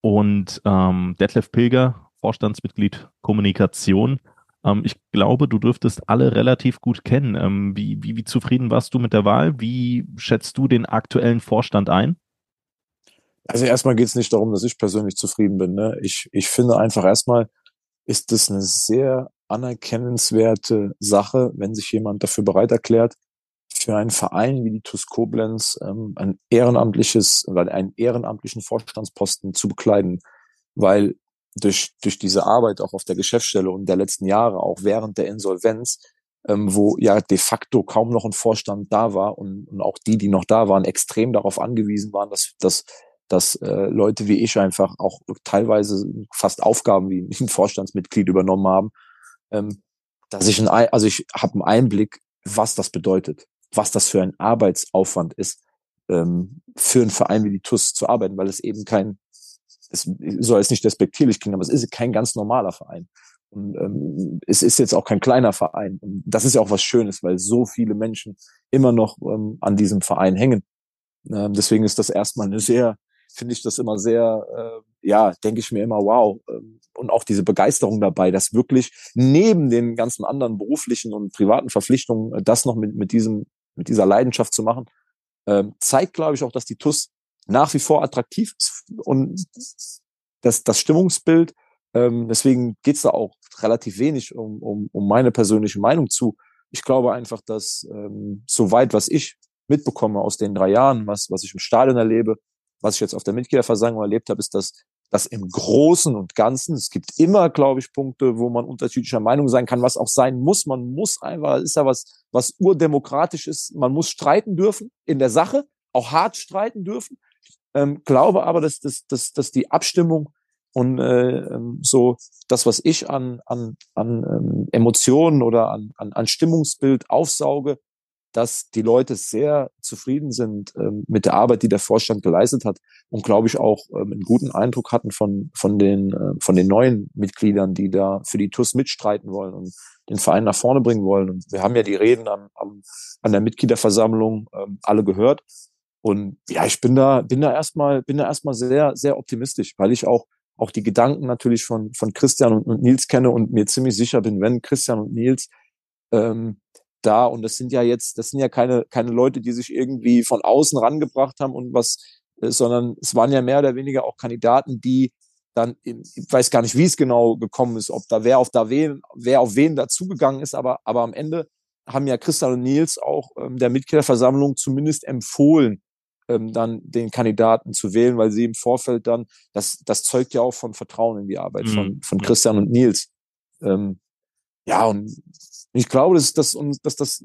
Und ähm, Detlef Pilger Vorstandsmitglied Kommunikation. Ähm, ich glaube, du dürftest alle relativ gut kennen. Ähm, wie, wie, wie zufrieden warst du mit der Wahl? Wie schätzt du den aktuellen Vorstand ein? Also erstmal geht es nicht darum, dass ich persönlich zufrieden bin. Ne? Ich, ich finde einfach erstmal ist es eine sehr anerkennenswerte Sache, wenn sich jemand dafür bereit erklärt, für einen Verein wie die TUS Koblenz ähm, ein ehrenamtliches oder einen ehrenamtlichen Vorstandsposten zu bekleiden, weil durch, durch diese Arbeit auch auf der Geschäftsstelle und der letzten Jahre, auch während der Insolvenz, ähm, wo ja de facto kaum noch ein Vorstand da war und, und auch die, die noch da waren, extrem darauf angewiesen waren, dass, dass, dass äh, Leute wie ich einfach auch teilweise fast Aufgaben wie ein Vorstandsmitglied übernommen haben, ähm, dass ich ein, also ich habe einen Einblick, was das bedeutet, was das für ein Arbeitsaufwand ist, ähm, für einen Verein wie die TUS zu arbeiten, weil es eben kein es soll jetzt nicht despektierlich klingen, aber es ist kein ganz normaler Verein. Und ähm, es ist jetzt auch kein kleiner Verein. Und das ist ja auch was Schönes, weil so viele Menschen immer noch ähm, an diesem Verein hängen. Ähm, deswegen ist das erstmal eine sehr, finde ich das immer sehr, äh, ja, denke ich mir immer, wow. Ähm, und auch diese Begeisterung dabei, dass wirklich neben den ganzen anderen beruflichen und privaten Verpflichtungen äh, das noch mit, mit diesem, mit dieser Leidenschaft zu machen, äh, zeigt, glaube ich, auch, dass die TUS nach wie vor attraktiv ist und das, das Stimmungsbild, ähm, deswegen geht's da auch relativ wenig um, um, um meine persönliche Meinung zu. Ich glaube einfach, dass ähm, soweit, was ich mitbekomme aus den drei Jahren, was, was ich im Stadion erlebe, was ich jetzt auf der Mitgliederversammlung erlebt habe, ist, dass dass im Großen und Ganzen, es gibt immer, glaube ich, Punkte, wo man unterschiedlicher Meinung sein kann, was auch sein muss. Man muss einfach, ist ja was, was urdemokratisch ist. Man muss streiten dürfen in der Sache, auch hart streiten dürfen. Ähm, glaube aber, dass, dass, dass, dass die Abstimmung und äh, ähm, so das, was ich an, an, an ähm, Emotionen oder an, an, an Stimmungsbild aufsauge, dass die Leute sehr zufrieden sind ähm, mit der Arbeit, die der Vorstand geleistet hat und glaube ich auch ähm, einen guten Eindruck hatten von von den äh, von den neuen Mitgliedern, die da für die TUS mitstreiten wollen und den Verein nach vorne bringen wollen. Und wir haben ja die Reden am, am, an der Mitgliederversammlung ähm, alle gehört und ja, ich bin da, bin da erstmal, bin da erstmal sehr, sehr optimistisch, weil ich auch, auch die Gedanken natürlich von, von Christian und, und Nils kenne und mir ziemlich sicher bin, wenn Christian und Nils ähm, da, und das sind ja jetzt, das sind ja keine, keine Leute, die sich irgendwie von außen rangebracht haben und was, äh, sondern es waren ja mehr oder weniger auch Kandidaten, die dann, ich weiß gar nicht, wie es genau gekommen ist, ob da wer auf da wen, wer auf wen dazugegangen ist, aber, aber am Ende haben ja Christian und Nils auch ähm, der Mitgliederversammlung zumindest empfohlen, ähm, dann den Kandidaten zu wählen, weil sie im Vorfeld dann, das, das zeugt ja auch von Vertrauen in die Arbeit mhm. von, von Christian und Nils. Ähm, ja, und ich glaube, dass, dass, dass das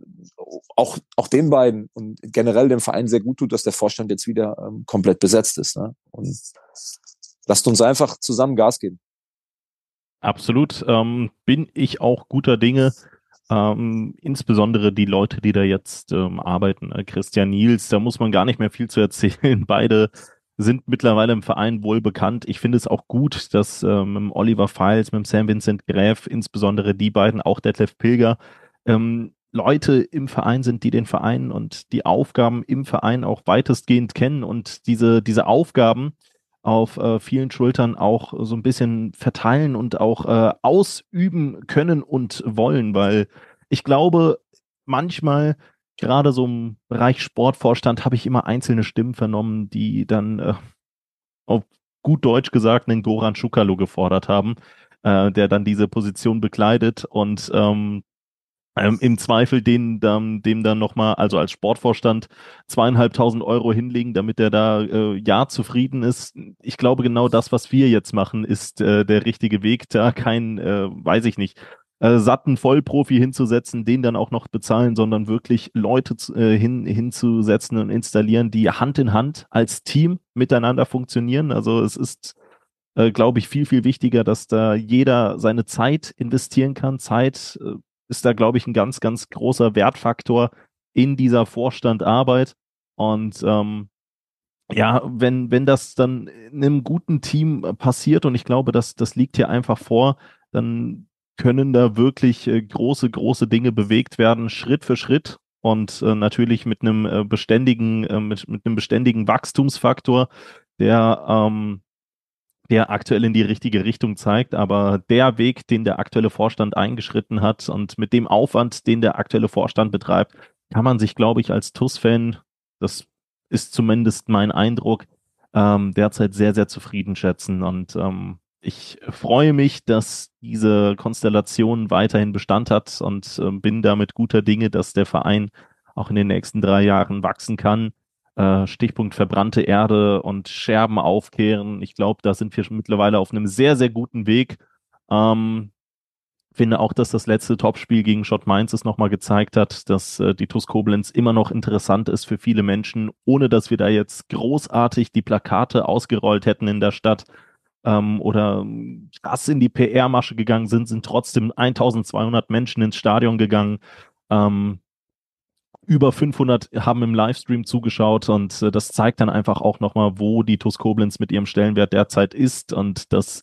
auch, auch den beiden und generell dem Verein sehr gut tut, dass der Vorstand jetzt wieder ähm, komplett besetzt ist. Ne? Und lasst uns einfach zusammen Gas geben. Absolut. Ähm, bin ich auch guter Dinge, ähm, insbesondere die Leute, die da jetzt ähm, arbeiten, äh, Christian Niels, da muss man gar nicht mehr viel zu erzählen. Beide sind mittlerweile im Verein wohl bekannt. Ich finde es auch gut, dass ähm, mit Oliver Files, mit Sam Vincent Gräf, insbesondere die beiden, auch Detlef Pilger, ähm, Leute im Verein sind, die den Verein und die Aufgaben im Verein auch weitestgehend kennen und diese, diese Aufgaben auf äh, vielen Schultern auch so ein bisschen verteilen und auch äh, ausüben können und wollen, weil ich glaube, manchmal gerade so im Bereich Sportvorstand habe ich immer einzelne Stimmen vernommen, die dann äh, auf gut Deutsch gesagt einen Goran Schukalo gefordert haben, äh, der dann diese Position bekleidet. Und ähm, ähm, im Zweifel den, dem, dem dann nochmal, also als Sportvorstand, zweieinhalbtausend Euro hinlegen, damit er da äh, ja zufrieden ist. Ich glaube, genau das, was wir jetzt machen, ist äh, der richtige Weg. Da kein, äh, weiß ich nicht, äh, satten Vollprofi hinzusetzen, den dann auch noch bezahlen, sondern wirklich Leute äh, hin, hinzusetzen und installieren, die Hand in Hand als Team miteinander funktionieren. Also es ist äh, glaube ich, viel, viel wichtiger, dass da jeder seine Zeit investieren kann. Zeit, äh, ist da, glaube ich, ein ganz, ganz großer Wertfaktor in dieser Vorstandarbeit. Und ähm, ja, wenn, wenn das dann in einem guten Team passiert, und ich glaube, das, das liegt hier einfach vor, dann können da wirklich äh, große, große Dinge bewegt werden, Schritt für Schritt und äh, natürlich mit einem äh, beständigen, äh, mit, mit einem beständigen Wachstumsfaktor, der ähm, der aktuell in die richtige Richtung zeigt, aber der Weg, den der aktuelle Vorstand eingeschritten hat und mit dem Aufwand, den der aktuelle Vorstand betreibt, kann man sich, glaube ich, als TUS-Fan, das ist zumindest mein Eindruck, ähm, derzeit sehr, sehr zufrieden schätzen. Und ähm, ich freue mich, dass diese Konstellation weiterhin Bestand hat und äh, bin damit guter Dinge, dass der Verein auch in den nächsten drei Jahren wachsen kann. Äh, Stichpunkt verbrannte Erde und Scherben aufkehren. Ich glaube, da sind wir mittlerweile auf einem sehr, sehr guten Weg. Ähm, finde auch, dass das letzte Topspiel gegen Schott Mainz es nochmal gezeigt hat, dass äh, die TuS Koblenz immer noch interessant ist für viele Menschen, ohne dass wir da jetzt großartig die Plakate ausgerollt hätten in der Stadt ähm, oder krass in die PR-Masche gegangen sind, sind trotzdem 1200 Menschen ins Stadion gegangen. Ähm, über 500 haben im Livestream zugeschaut und äh, das zeigt dann einfach auch nochmal, wo die TuS Koblenz mit ihrem Stellenwert derzeit ist und dass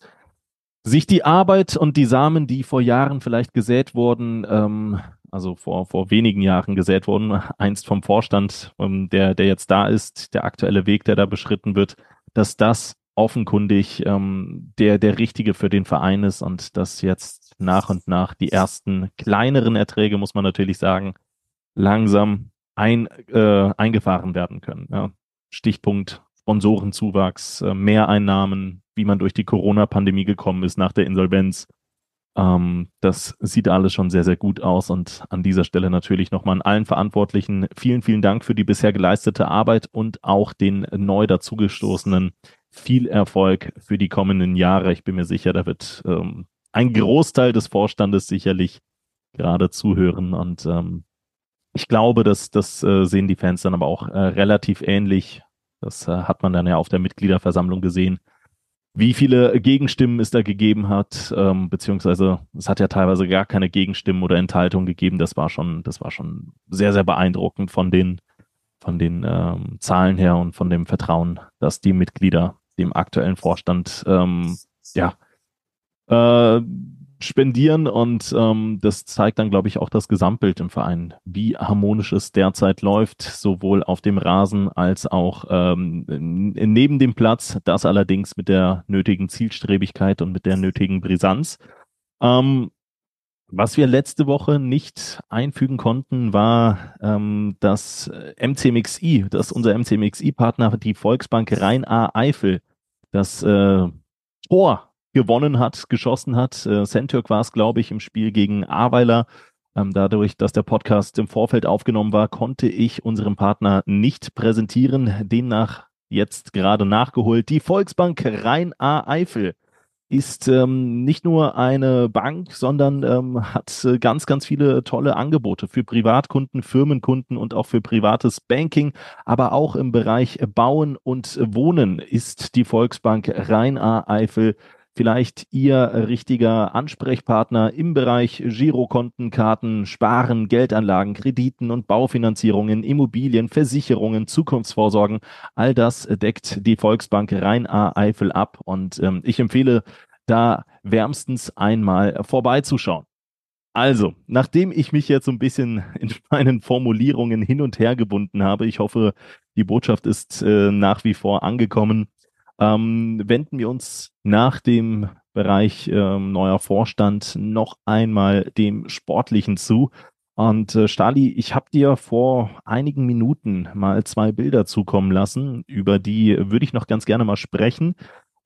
sich die Arbeit und die Samen, die vor Jahren vielleicht gesät wurden, ähm, also vor, vor wenigen Jahren gesät wurden, einst vom Vorstand, ähm, der, der jetzt da ist, der aktuelle Weg, der da beschritten wird, dass das offenkundig ähm, der, der richtige für den Verein ist und dass jetzt nach und nach die ersten kleineren Erträge, muss man natürlich sagen, langsam ein, äh, eingefahren werden können. Ja. Stichpunkt Sponsorenzuwachs, äh, Mehreinnahmen, wie man durch die Corona-Pandemie gekommen ist nach der Insolvenz. Ähm, das sieht alles schon sehr, sehr gut aus. Und an dieser Stelle natürlich nochmal an allen Verantwortlichen vielen, vielen Dank für die bisher geleistete Arbeit und auch den neu dazugestoßenen viel Erfolg für die kommenden Jahre. Ich bin mir sicher, da wird ähm, ein Großteil des Vorstandes sicherlich gerade zuhören und ähm, ich glaube, dass das äh, sehen die Fans dann aber auch äh, relativ ähnlich. Das äh, hat man dann ja auf der Mitgliederversammlung gesehen. Wie viele Gegenstimmen es da gegeben hat, ähm, beziehungsweise es hat ja teilweise gar keine Gegenstimmen oder Enthaltungen gegeben. Das war schon, das war schon sehr, sehr beeindruckend von den, von den ähm, Zahlen her und von dem Vertrauen, dass die Mitglieder dem aktuellen Vorstand ähm, ja äh, spendieren und ähm, das zeigt dann, glaube ich, auch das Gesamtbild im Verein, wie harmonisch es derzeit läuft, sowohl auf dem Rasen als auch ähm, neben dem Platz, das allerdings mit der nötigen Zielstrebigkeit und mit der nötigen Brisanz. Ähm, was wir letzte Woche nicht einfügen konnten, war ähm, das MCMXI, dass unser MCMXI-Partner, die Volksbank Rhein-A-Eifel, das äh, Tor gewonnen hat, geschossen hat. Äh, Sentürk war es, glaube ich, im Spiel gegen Aweiler. Ähm, dadurch, dass der Podcast im Vorfeld aufgenommen war, konnte ich unserem Partner nicht präsentieren. Demnach jetzt gerade nachgeholt. Die Volksbank Rhein-A-Eifel ist ähm, nicht nur eine Bank, sondern ähm, hat äh, ganz, ganz viele tolle Angebote für Privatkunden, Firmenkunden und auch für privates Banking. Aber auch im Bereich Bauen und Wohnen ist die Volksbank Rhein-A-Eifel vielleicht Ihr richtiger Ansprechpartner im Bereich Girokonten, Karten, Sparen, Geldanlagen, Krediten und Baufinanzierungen, Immobilien, Versicherungen, Zukunftsvorsorgen. All das deckt die Volksbank Rhein-A-Eifel ab und ähm, ich empfehle da wärmstens einmal vorbeizuschauen. Also, nachdem ich mich jetzt so ein bisschen in meinen Formulierungen hin und her gebunden habe, ich hoffe, die Botschaft ist äh, nach wie vor angekommen ähm, wenden wir uns nach dem Bereich ähm, neuer Vorstand noch einmal dem Sportlichen zu. Und äh, Stali, ich habe dir vor einigen Minuten mal zwei Bilder zukommen lassen, über die würde ich noch ganz gerne mal sprechen.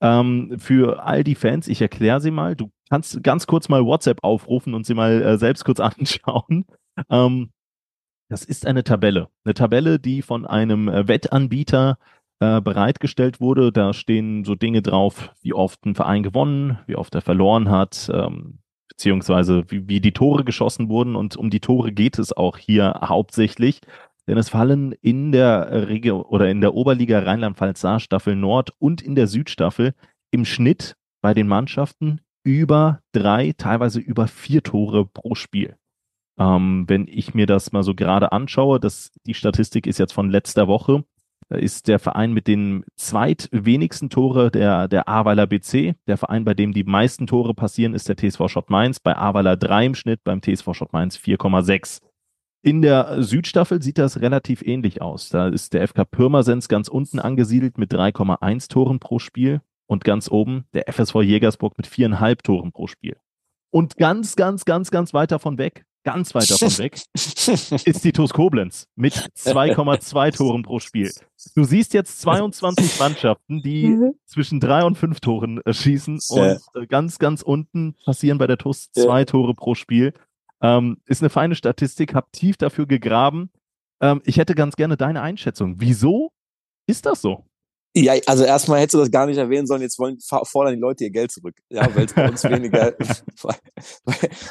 Ähm, für all die Fans, ich erkläre sie mal. Du kannst ganz kurz mal WhatsApp aufrufen und sie mal äh, selbst kurz anschauen. Ähm, das ist eine Tabelle. Eine Tabelle, die von einem äh, Wettanbieter äh, bereitgestellt wurde. Da stehen so Dinge drauf, wie oft ein Verein gewonnen, wie oft er verloren hat, ähm, beziehungsweise wie, wie die Tore geschossen wurden. Und um die Tore geht es auch hier hauptsächlich. Denn es fallen in der Regio oder in der Oberliga Rheinland-Pfalz Saar Staffel Nord und in der Südstaffel im Schnitt bei den Mannschaften über drei, teilweise über vier Tore pro Spiel. Ähm, wenn ich mir das mal so gerade anschaue, das, die Statistik ist jetzt von letzter Woche, ist der Verein mit den zweitwenigsten Tore der, der Aweiler BC. Der Verein, bei dem die meisten Tore passieren, ist der TSV Schott Mainz. Bei Aweiler 3 im Schnitt, beim TSV Schott Mainz 4,6. In der Südstaffel sieht das relativ ähnlich aus. Da ist der FK Pirmasens ganz unten angesiedelt mit 3,1 Toren pro Spiel. Und ganz oben der FSV Jägersburg mit viereinhalb Toren pro Spiel. Und ganz, ganz, ganz, ganz weit davon weg, ganz weit davon weg, ist die TuS Koblenz mit 2,2 Toren pro Spiel. Du siehst jetzt 22 Mannschaften, die mhm. zwischen drei und fünf Toren äh, schießen und äh, ganz, ganz unten passieren bei der TuS zwei ja. Tore pro Spiel. Ähm, ist eine feine Statistik, hab tief dafür gegraben. Ähm, ich hätte ganz gerne deine Einschätzung. Wieso ist das so? Ja, also erstmal hättest du das gar nicht erwähnen sollen, jetzt wollen, fordern die Leute ihr Geld zurück. Ja, weil es bei uns weniger, weil,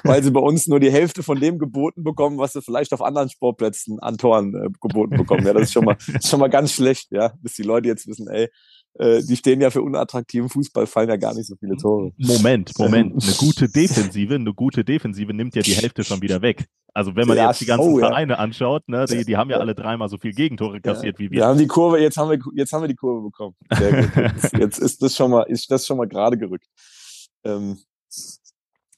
weil, sie bei uns nur die Hälfte von dem geboten bekommen, was sie vielleicht auf anderen Sportplätzen an Toren äh, geboten bekommen. Ja, das ist schon mal, schon mal ganz schlecht, ja, bis die Leute jetzt wissen, ey, äh, die stehen ja für unattraktiven Fußball, fallen ja gar nicht so viele Tore. Moment, Moment. Eine gute Defensive, eine gute Defensive nimmt ja die Hälfte schon wieder weg. Also wenn man ja, jetzt die ganzen oh, Vereine ja. anschaut, ne, die, die haben ja alle dreimal so viel Gegentore kassiert ja. wie wir. Wir haben die Kurve, jetzt haben wir, jetzt haben wir die Kurve bekommen. Sehr gut. Jetzt, jetzt ist das schon mal, ist das schon mal gerade gerückt. Ähm,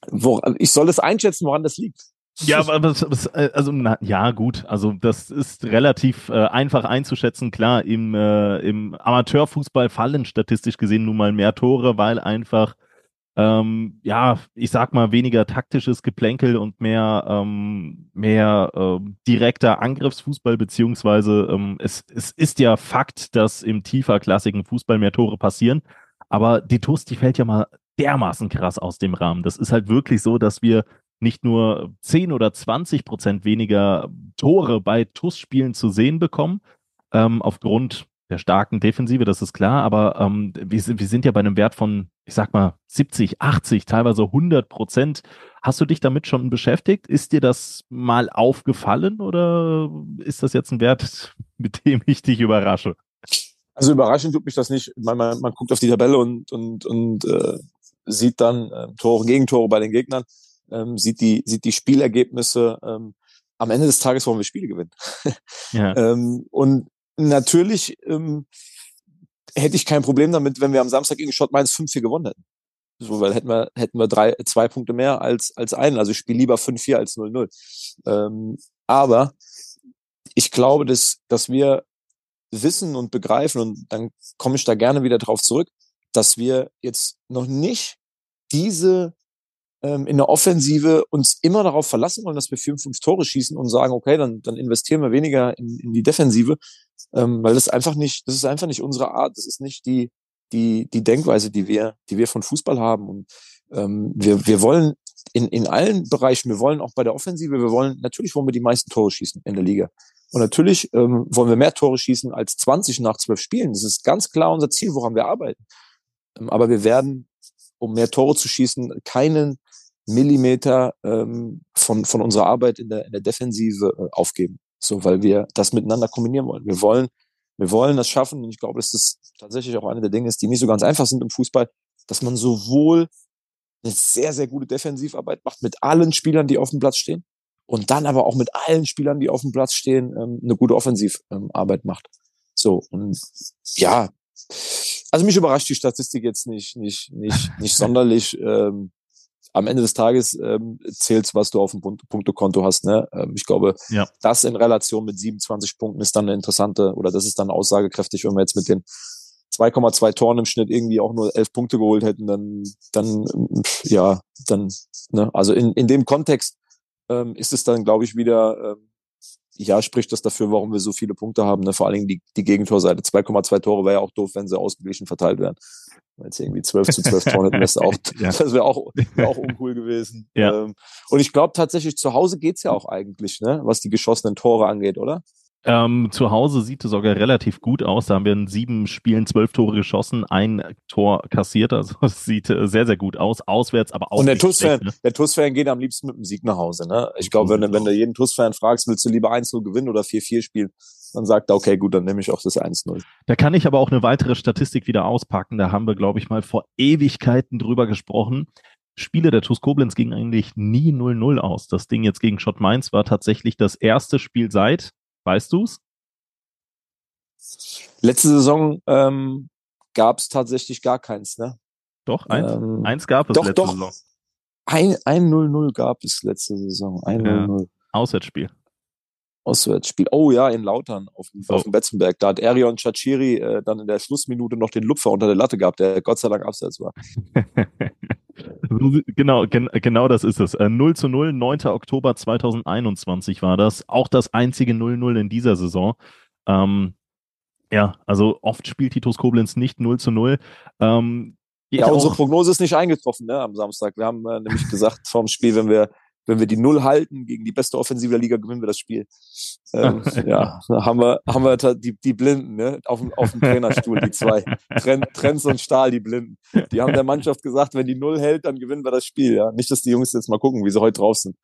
wo, ich soll das einschätzen, woran das liegt. Ja, aber äh, also na, ja gut, also das ist relativ äh, einfach einzuschätzen. Klar, im, äh, im Amateurfußball fallen statistisch gesehen nun mal mehr Tore, weil einfach ähm, ja, ich sag mal weniger taktisches Geplänkel und mehr ähm, mehr äh, direkter Angriffsfußball beziehungsweise ähm, es, es ist ja Fakt, dass im tiefer klassigen Fußball mehr Tore passieren, aber die TUS, die fällt ja mal dermaßen krass aus dem Rahmen. Das ist halt wirklich so, dass wir nicht nur 10 oder 20 Prozent weniger Tore bei TUS-Spielen zu sehen bekommen, ähm, aufgrund der starken Defensive, das ist klar, aber ähm, wir, sind, wir sind ja bei einem Wert von, ich sag mal, 70, 80, teilweise 100 Prozent. Hast du dich damit schon beschäftigt? Ist dir das mal aufgefallen oder ist das jetzt ein Wert, mit dem ich dich überrasche? Also überraschend tut mich das nicht. Man, man, man guckt auf die Tabelle und, und, und äh, sieht dann äh, Tore, Gegentore bei den Gegnern ähm, sieht die sieht die Spielergebnisse. Ähm, am Ende des Tages wollen wir Spiele gewinnen. ja. ähm, und natürlich ähm, hätte ich kein Problem damit, wenn wir am Samstag gegen Schott Mainz 5-4 gewonnen hätten. So, weil hätten wir, hätten wir drei, zwei Punkte mehr als, als einen. Also ich spiele lieber 5-4 als 0-0. Ähm, aber ich glaube, dass, dass wir wissen und begreifen, und dann komme ich da gerne wieder drauf zurück, dass wir jetzt noch nicht diese ähm, in der Offensive uns immer darauf verlassen wollen, dass wir vier, fünf Tore schießen und sagen, okay, dann, dann investieren wir weniger in, in die Defensive, ähm, weil das einfach nicht, das ist einfach nicht unsere Art, das ist nicht die, die, die Denkweise, die wir, die wir von Fußball haben. Und ähm, wir, wir wollen in, in allen Bereichen, wir wollen auch bei der Offensive, wir wollen, natürlich wollen wir die meisten Tore schießen in der Liga. Und natürlich ähm, wollen wir mehr Tore schießen als 20 nach zwölf Spielen. Das ist ganz klar unser Ziel, woran wir arbeiten. Ähm, aber wir werden, um mehr Tore zu schießen, keinen Millimeter ähm, von, von unserer Arbeit in der, in der Defensive äh, aufgeben. So, weil wir das miteinander kombinieren wollen. Wir wollen, wir wollen das schaffen. Und ich glaube, dass das tatsächlich auch eine der Dinge ist, die nicht so ganz einfach sind im Fußball, dass man sowohl eine sehr, sehr gute Defensivarbeit macht mit allen Spielern, die auf dem Platz stehen, und dann aber auch mit allen Spielern, die auf dem Platz stehen, ähm, eine gute Offensivarbeit macht. So, und ja, also mich überrascht die Statistik jetzt nicht, nicht, nicht, nicht sonderlich. Ähm, am Ende des Tages ähm, zählt, was du auf dem Punktekonto hast. Ne? Ähm, ich glaube, ja. das in Relation mit 27 Punkten ist dann eine interessante oder das ist dann aussagekräftig, wenn wir jetzt mit den 2,2 Toren im Schnitt irgendwie auch nur 11 Punkte geholt hätten, dann, dann ja, dann, ne? also in, in dem Kontext ähm, ist es dann, glaube ich, wieder ähm, ja, spricht das dafür, warum wir so viele Punkte haben. Ne? Vor allen Dingen die, die Gegentorseite. 2,2 Tore wäre ja auch doof, wenn sie ausgeglichen verteilt wären. Wenn es irgendwie 12 zu 12 Tore hätten, das, auch, ja. das wäre auch, wär auch uncool gewesen. Ja. Ähm, und ich glaube tatsächlich, zu Hause geht's ja auch eigentlich, ne? was die geschossenen Tore angeht, oder? Ähm, zu Hause sieht es sogar relativ gut aus. Da haben wir in sieben Spielen zwölf Tore geschossen, ein Tor kassiert. Also es sieht äh, sehr, sehr gut aus. Auswärts, aber auch. Und der TUS-Fan, ne? der TUS-Fan geht am liebsten mit dem Sieg nach Hause. Ne? Ich glaube, wenn, wenn du jeden TUS-Fan fragst, willst du lieber 1-0 gewinnen oder 4-4 spielen, dann sagt er, okay, gut, dann nehme ich auch das 1-0. Da kann ich aber auch eine weitere Statistik wieder auspacken. Da haben wir, glaube ich, mal vor Ewigkeiten drüber gesprochen. Spiele der TuS Koblenz gingen eigentlich nie 0-0 aus. Das Ding jetzt gegen Schott Mainz war tatsächlich das erste Spiel seit Weißt du's? Letzte Saison ähm, gab es tatsächlich gar keins, ne? Doch, eins, ähm, eins gab es doch, letzte doch. Saison. Ein, ein 0-0 gab es letzte Saison. Ein 0-0. Ja, Auswärtsspiel. Auswärtsspiel. Oh ja, in Lautern auf, oh. auf dem Betzenberg. Da hat Erion Chachiri äh, dann in der Schlussminute noch den Lupfer unter der Latte gehabt, der Gott sei Dank abseits war. genau, gen genau das ist es. Äh, 0 zu 0, 9. Oktober 2021 war das. Auch das einzige 0-0 in dieser Saison. Ähm, ja, also oft spielt Titus Koblenz nicht 0 zu 0. Ähm, ja, unsere Prognose ist nicht eingetroffen ne, am Samstag. Wir haben äh, nämlich gesagt vorm Spiel, wenn wir wenn wir die Null halten gegen die beste Offensive der Liga, gewinnen wir das Spiel. Ähm, ja, da haben wir, haben wir die, die Blinden, ne, auf dem, auf dem Trainerstuhl, die zwei. Trend, Trends und Stahl, die Blinden. Die haben der Mannschaft gesagt, wenn die Null hält, dann gewinnen wir das Spiel, ja. Nicht, dass die Jungs jetzt mal gucken, wie sie heute drauf sind.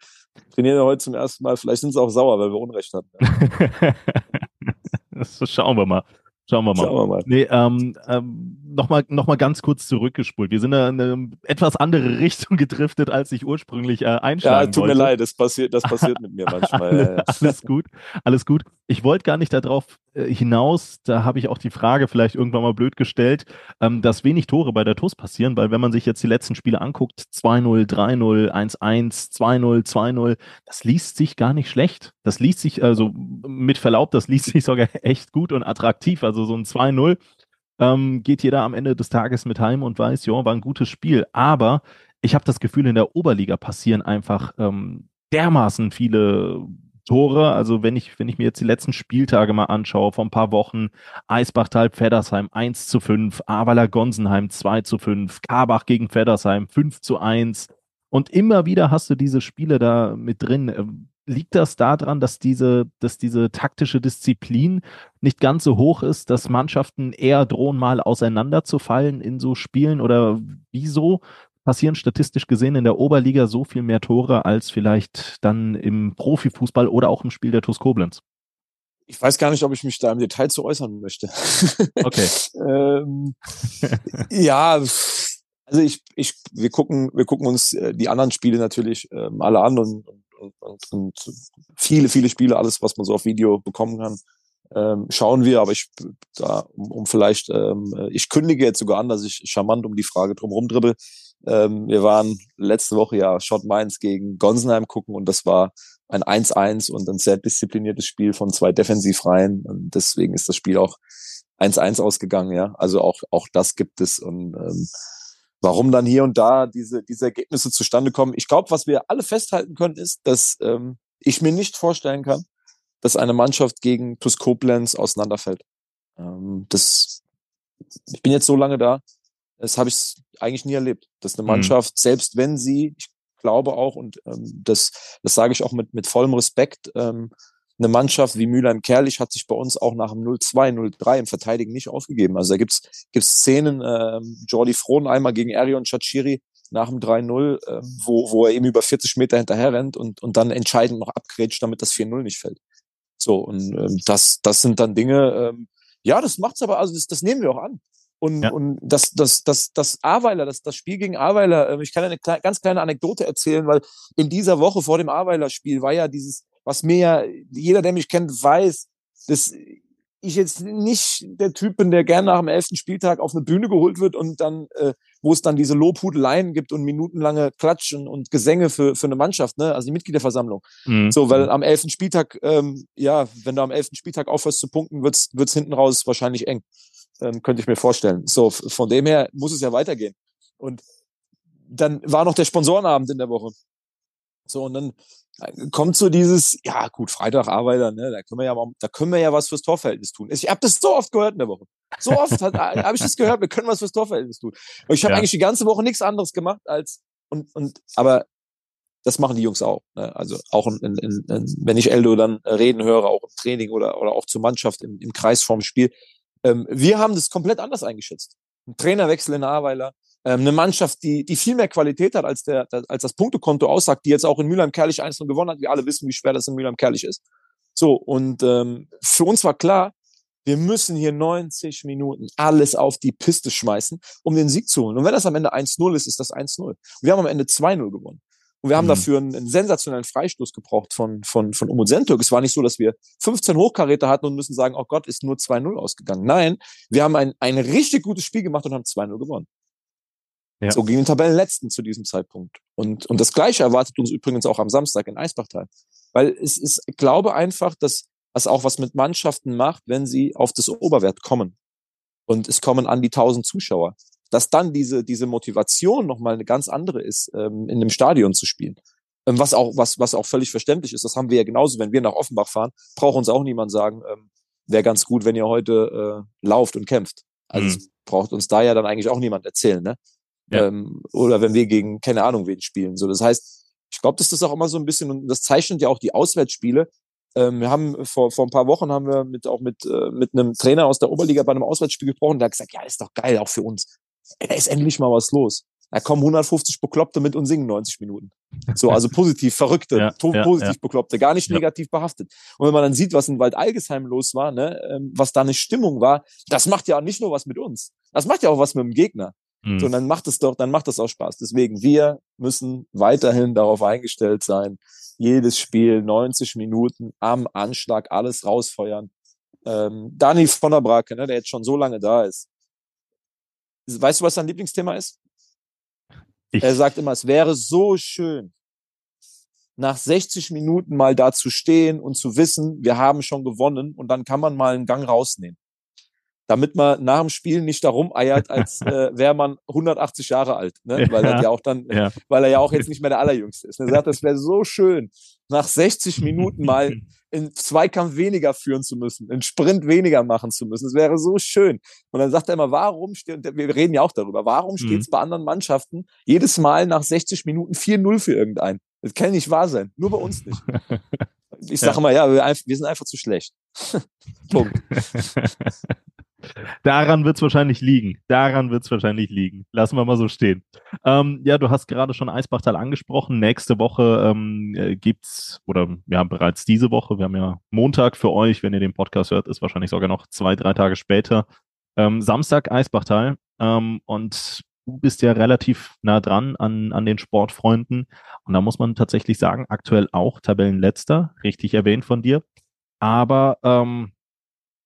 Trainieren heute zum ersten Mal, vielleicht sind sie auch sauer, weil wir Unrecht hatten. Ja. das schauen wir mal. Schauen wir mal. Schauen wir mal. Nee, ähm, ähm, nochmal noch mal ganz kurz zurückgespult. Wir sind in eine etwas andere Richtung gedriftet, als ich ursprünglich äh, einschlagen Ja, tut wollte. mir leid, das passiert, das passiert mit mir manchmal. alles, alles gut, alles gut. Ich wollte gar nicht darauf hinaus, da habe ich auch die Frage vielleicht irgendwann mal blöd gestellt, ähm, dass wenig Tore bei der TUS passieren, weil wenn man sich jetzt die letzten Spiele anguckt, 2-0, 3-0, 1-1, 2-0, 2-0, das liest sich gar nicht schlecht. Das liest sich, also mit Verlaub, das liest sich sogar echt gut und attraktiv. Also so ein 2-0 ähm, geht jeder am Ende des Tages mit heim und weiß, ja, war ein gutes Spiel. Aber ich habe das Gefühl, in der Oberliga passieren einfach ähm, dermaßen viele Tore. Also wenn ich, wenn ich mir jetzt die letzten Spieltage mal anschaue, vor ein paar Wochen, Eisbachtal Feddersheim 1 zu 5, Awaler Gonsenheim 2 zu 5, Karbach gegen Feddersheim 5 zu 1. Und immer wieder hast du diese Spiele da mit drin. Ähm, liegt das daran, dass diese, dass diese taktische Disziplin nicht ganz so hoch ist, dass Mannschaften eher drohen, mal auseinanderzufallen in so Spielen? Oder wieso passieren statistisch gesehen in der Oberliga so viel mehr Tore als vielleicht dann im Profifußball oder auch im Spiel der TuS Koblenz? Ich weiß gar nicht, ob ich mich da im Detail zu äußern möchte. Okay. ähm, ja, also ich, ich, wir gucken, wir gucken uns äh, die anderen Spiele natürlich ähm, alle an und, und, und, und viele, viele Spiele, alles, was man so auf Video bekommen kann ähm, schauen wir, aber ich da, um, um vielleicht, ähm, ich kündige jetzt sogar an, dass ich charmant um die Frage drumherum dribbel. Ähm, wir waren letzte Woche ja Schott Mainz gegen Gonsenheim gucken und das war ein 1-1 und ein sehr diszipliniertes Spiel von zwei Defensivreihen und deswegen ist das Spiel auch 1-1 ausgegangen, ja. Also auch, auch das gibt es und ähm, warum dann hier und da diese, diese Ergebnisse zustande kommen. Ich glaube, was wir alle festhalten können, ist, dass ähm, ich mir nicht vorstellen kann, dass eine Mannschaft gegen TuS Koblenz auseinanderfällt. Ähm, das, ich bin jetzt so lange da, das habe ich eigentlich nie erlebt, dass eine mhm. Mannschaft, mhm. selbst wenn sie, ich glaube auch, und ähm, das, das sage ich auch mit, mit vollem Respekt, ähm, eine Mannschaft wie Mülheim-Kerlich hat sich bei uns auch nach dem 0-2, 0-3 im Verteidigen nicht aufgegeben. Also da gibt's gibt's Szenen, ähm, Jordi Frohn einmal gegen Arion Chachiri nach dem 3-0, ähm, wo, wo er eben über 40 Meter hinterher rennt und, und dann entscheidend noch abgrätscht, damit das 4-0 nicht fällt. So, und ähm, das, das sind dann Dinge, ähm, ja, das macht's aber, also das, das nehmen wir auch an. Und, ja. und das, das, das, das Aweiler, das, das Spiel gegen Aweiler, äh, ich kann eine kleine, ganz kleine Anekdote erzählen, weil in dieser Woche vor dem Aweiler-Spiel war ja dieses, was mir ja, jeder, der mich kennt, weiß, dass ich jetzt nicht der Typ bin, der gerne nach dem elften Spieltag auf eine Bühne geholt wird und dann, äh, wo es dann diese Lobhudeleien gibt und minutenlange Klatschen und Gesänge für, für eine Mannschaft, ne? also die Mitgliederversammlung. Mhm. So, weil am elften Spieltag, ähm, ja, wenn du am elften Spieltag aufhörst zu punkten, wird's wird's hinten raus wahrscheinlich eng. Ähm, könnte ich mir vorstellen. So, von dem her muss es ja weitergehen. Und dann war noch der Sponsorenabend in der Woche. So, und dann kommt so dieses, ja gut, Freitag Arbeiter, ne, da können wir ja mal, da können wir ja was fürs Torverhältnis tun. Ich habe das so oft gehört in der Woche. So oft habe ich das gehört, wir können was fürs Torverhältnis tun. Und ich habe ja. eigentlich die ganze Woche nichts anderes gemacht als und und aber das machen die Jungs auch. Ne? Also auch in, in, in, wenn ich Eldo dann reden höre, auch im Training oder oder auch zur Mannschaft im, im Kreis vorm Spiel. Ähm, wir haben das komplett anders eingeschätzt. Ein Trainerwechsel in Aweiler, ähm, eine Mannschaft, die, die viel mehr Qualität hat, als, der, als das Punktekonto aussagt, die jetzt auch in Mülheim-Kerlich 1 gewonnen hat. Wir alle wissen, wie schwer das in Mülheim-Kerlich ist. So, und ähm, für uns war klar, wir müssen hier 90 Minuten alles auf die Piste schmeißen, um den Sieg zu holen. Und wenn das am Ende 1-0 ist, ist das 1-0. Wir haben am Ende 2-0 gewonnen. Und wir haben mhm. dafür einen, einen, sensationellen Freistoß gebraucht von, von, von Umut Sentürk. Es war nicht so, dass wir 15 Hochkaräter hatten und müssen sagen, oh Gott, ist nur 2-0 ausgegangen. Nein, wir haben ein, ein richtig gutes Spiel gemacht und haben 2-0 gewonnen. Ja. So gegen den Tabellenletzten zu diesem Zeitpunkt. Und, und das Gleiche erwartet uns übrigens auch am Samstag in Eisbachtal. Weil es ist, ich glaube einfach, dass das auch was mit Mannschaften macht, wenn sie auf das Oberwert kommen. Und es kommen an die tausend Zuschauer. Dass dann diese, diese Motivation nochmal eine ganz andere ist, ähm, in dem Stadion zu spielen. Ähm, was auch, was, was auch völlig verständlich ist. Das haben wir ja genauso, wenn wir nach Offenbach fahren, braucht uns auch niemand sagen, ähm, wäre ganz gut, wenn ihr heute äh, lauft und kämpft. Also mhm. braucht uns da ja dann eigentlich auch niemand erzählen, ne? Ja. Ähm, oder wenn wir gegen, keine Ahnung, wen spielen. So, das heißt, ich glaube, das auch immer so ein bisschen, und das zeichnet ja auch die Auswärtsspiele. Ähm, wir haben vor, vor ein paar Wochen haben wir mit auch mit, äh, mit einem Trainer aus der Oberliga bei einem Auswärtsspiel gesprochen, der hat gesagt, ja, ist doch geil, auch für uns. Da ist endlich mal was los. Da kommen 150 Bekloppte mit und singen 90 Minuten. So, also positiv, Verrückte, ja, positiv ja, Bekloppte, gar nicht negativ behaftet. Und wenn man dann sieht, was in Wald Algesheim los war, ne, ähm, was da eine Stimmung war, das macht ja nicht nur was mit uns. Das macht ja auch was mit dem Gegner. Mhm. So, dann macht es doch, dann macht das auch Spaß. Deswegen, wir müssen weiterhin darauf eingestellt sein, jedes Spiel 90 Minuten am Anschlag alles rausfeuern. Ähm, Dani von der Brake, ne, der jetzt schon so lange da ist. Weißt du, was sein Lieblingsthema ist? Ich. Er sagt immer, es wäre so schön, nach 60 Minuten mal da zu stehen und zu wissen, wir haben schon gewonnen und dann kann man mal einen Gang rausnehmen damit man nach dem Spiel nicht darum eiert, als äh, wäre man 180 Jahre alt, ne? weil er ja auch dann, ja. weil er ja auch jetzt nicht mehr der Allerjüngste ist. Er sagt, es wäre so schön, nach 60 Minuten mal in Zweikampf weniger führen zu müssen, in Sprint weniger machen zu müssen. Es wäre so schön. Und dann sagt er immer, warum steht, wir reden ja auch darüber, warum steht es mhm. bei anderen Mannschaften jedes Mal nach 60 Minuten 4-0 für irgendeinen? Das kann nicht wahr sein. Nur bei uns nicht. Ich sage ja. mal, ja, wir, wir sind einfach zu schlecht. Punkt. Daran wird es wahrscheinlich liegen. Daran wird es wahrscheinlich liegen. Lassen wir mal so stehen. Ähm, ja, du hast gerade schon Eisbachtal angesprochen. Nächste Woche ähm, äh, gibt's, oder haben bereits diese Woche, wir haben ja Montag für euch, wenn ihr den Podcast hört, ist wahrscheinlich sogar noch zwei, drei Tage später. Ähm, Samstag Eisbachtal. Ähm, und du bist ja relativ nah dran an, an den Sportfreunden. Und da muss man tatsächlich sagen, aktuell auch Tabellenletzter, richtig erwähnt von dir. Aber ähm,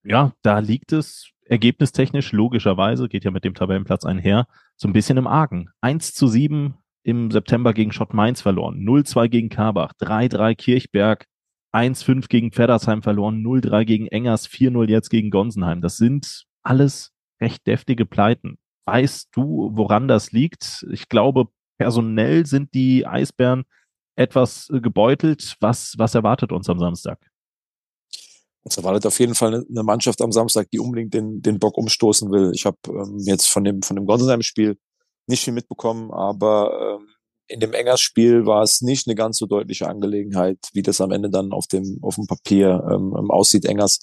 ja, da liegt es ergebnistechnisch, logischerweise, geht ja mit dem Tabellenplatz einher, so ein bisschen im Argen. 1 zu 7 im September gegen Schott Mainz verloren, 0-2 gegen Karbach, 3-3 Kirchberg, 1-5 gegen Pfeddersheim verloren, 0-3 gegen Engers, 4-0 jetzt gegen Gonsenheim. Das sind alles recht deftige Pleiten. Weißt du, woran das liegt? Ich glaube, personell sind die Eisbären etwas gebeutelt. Was, was erwartet uns am Samstag? Es erwartet auf jeden Fall eine Mannschaft am Samstag, die unbedingt den, den Bock umstoßen will. Ich habe ähm, jetzt von dem, von dem Gonsenheim-Spiel nicht viel mitbekommen, aber ähm, in dem Engers-Spiel war es nicht eine ganz so deutliche Angelegenheit, wie das am Ende dann auf dem, auf dem Papier ähm, ähm aussieht. Engers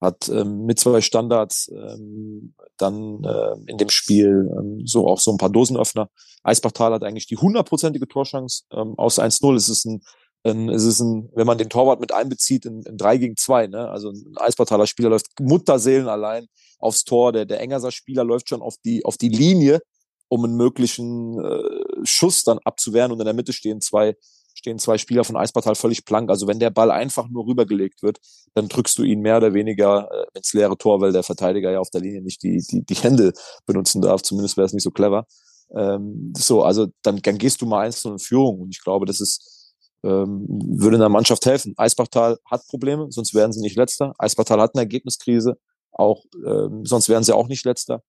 hat ähm, mit zwei Standards ähm, dann äh, in dem Spiel ähm, so auch so ein paar Dosenöffner. Eisbachtal hat eigentlich die hundertprozentige Torschance ähm, aus 1-0. Es ist ein dann ist es ein, wenn man den Torwart mit einbezieht, in, in 3 gegen 2, ne? Also ein Eispartaler Spieler läuft Mutterseelen allein aufs Tor, der, der Engerser Spieler läuft schon auf die, auf die Linie, um einen möglichen äh, Schuss dann abzuwehren und in der Mitte stehen zwei, stehen zwei Spieler von Eispartal völlig blank. Also wenn der Ball einfach nur rübergelegt wird, dann drückst du ihn mehr oder weniger äh, ins leere Tor, weil der Verteidiger ja auf der Linie nicht die, die, die Hände benutzen darf. Zumindest wäre es nicht so clever. Ähm, so, also dann, dann gehst du mal eins in Führung und ich glaube, das ist ähm, würde einer Mannschaft helfen. Eisbachtal hat Probleme, sonst wären sie nicht letzter. Eisbachtal hat eine Ergebniskrise, auch ähm, sonst wären sie auch nicht letzter.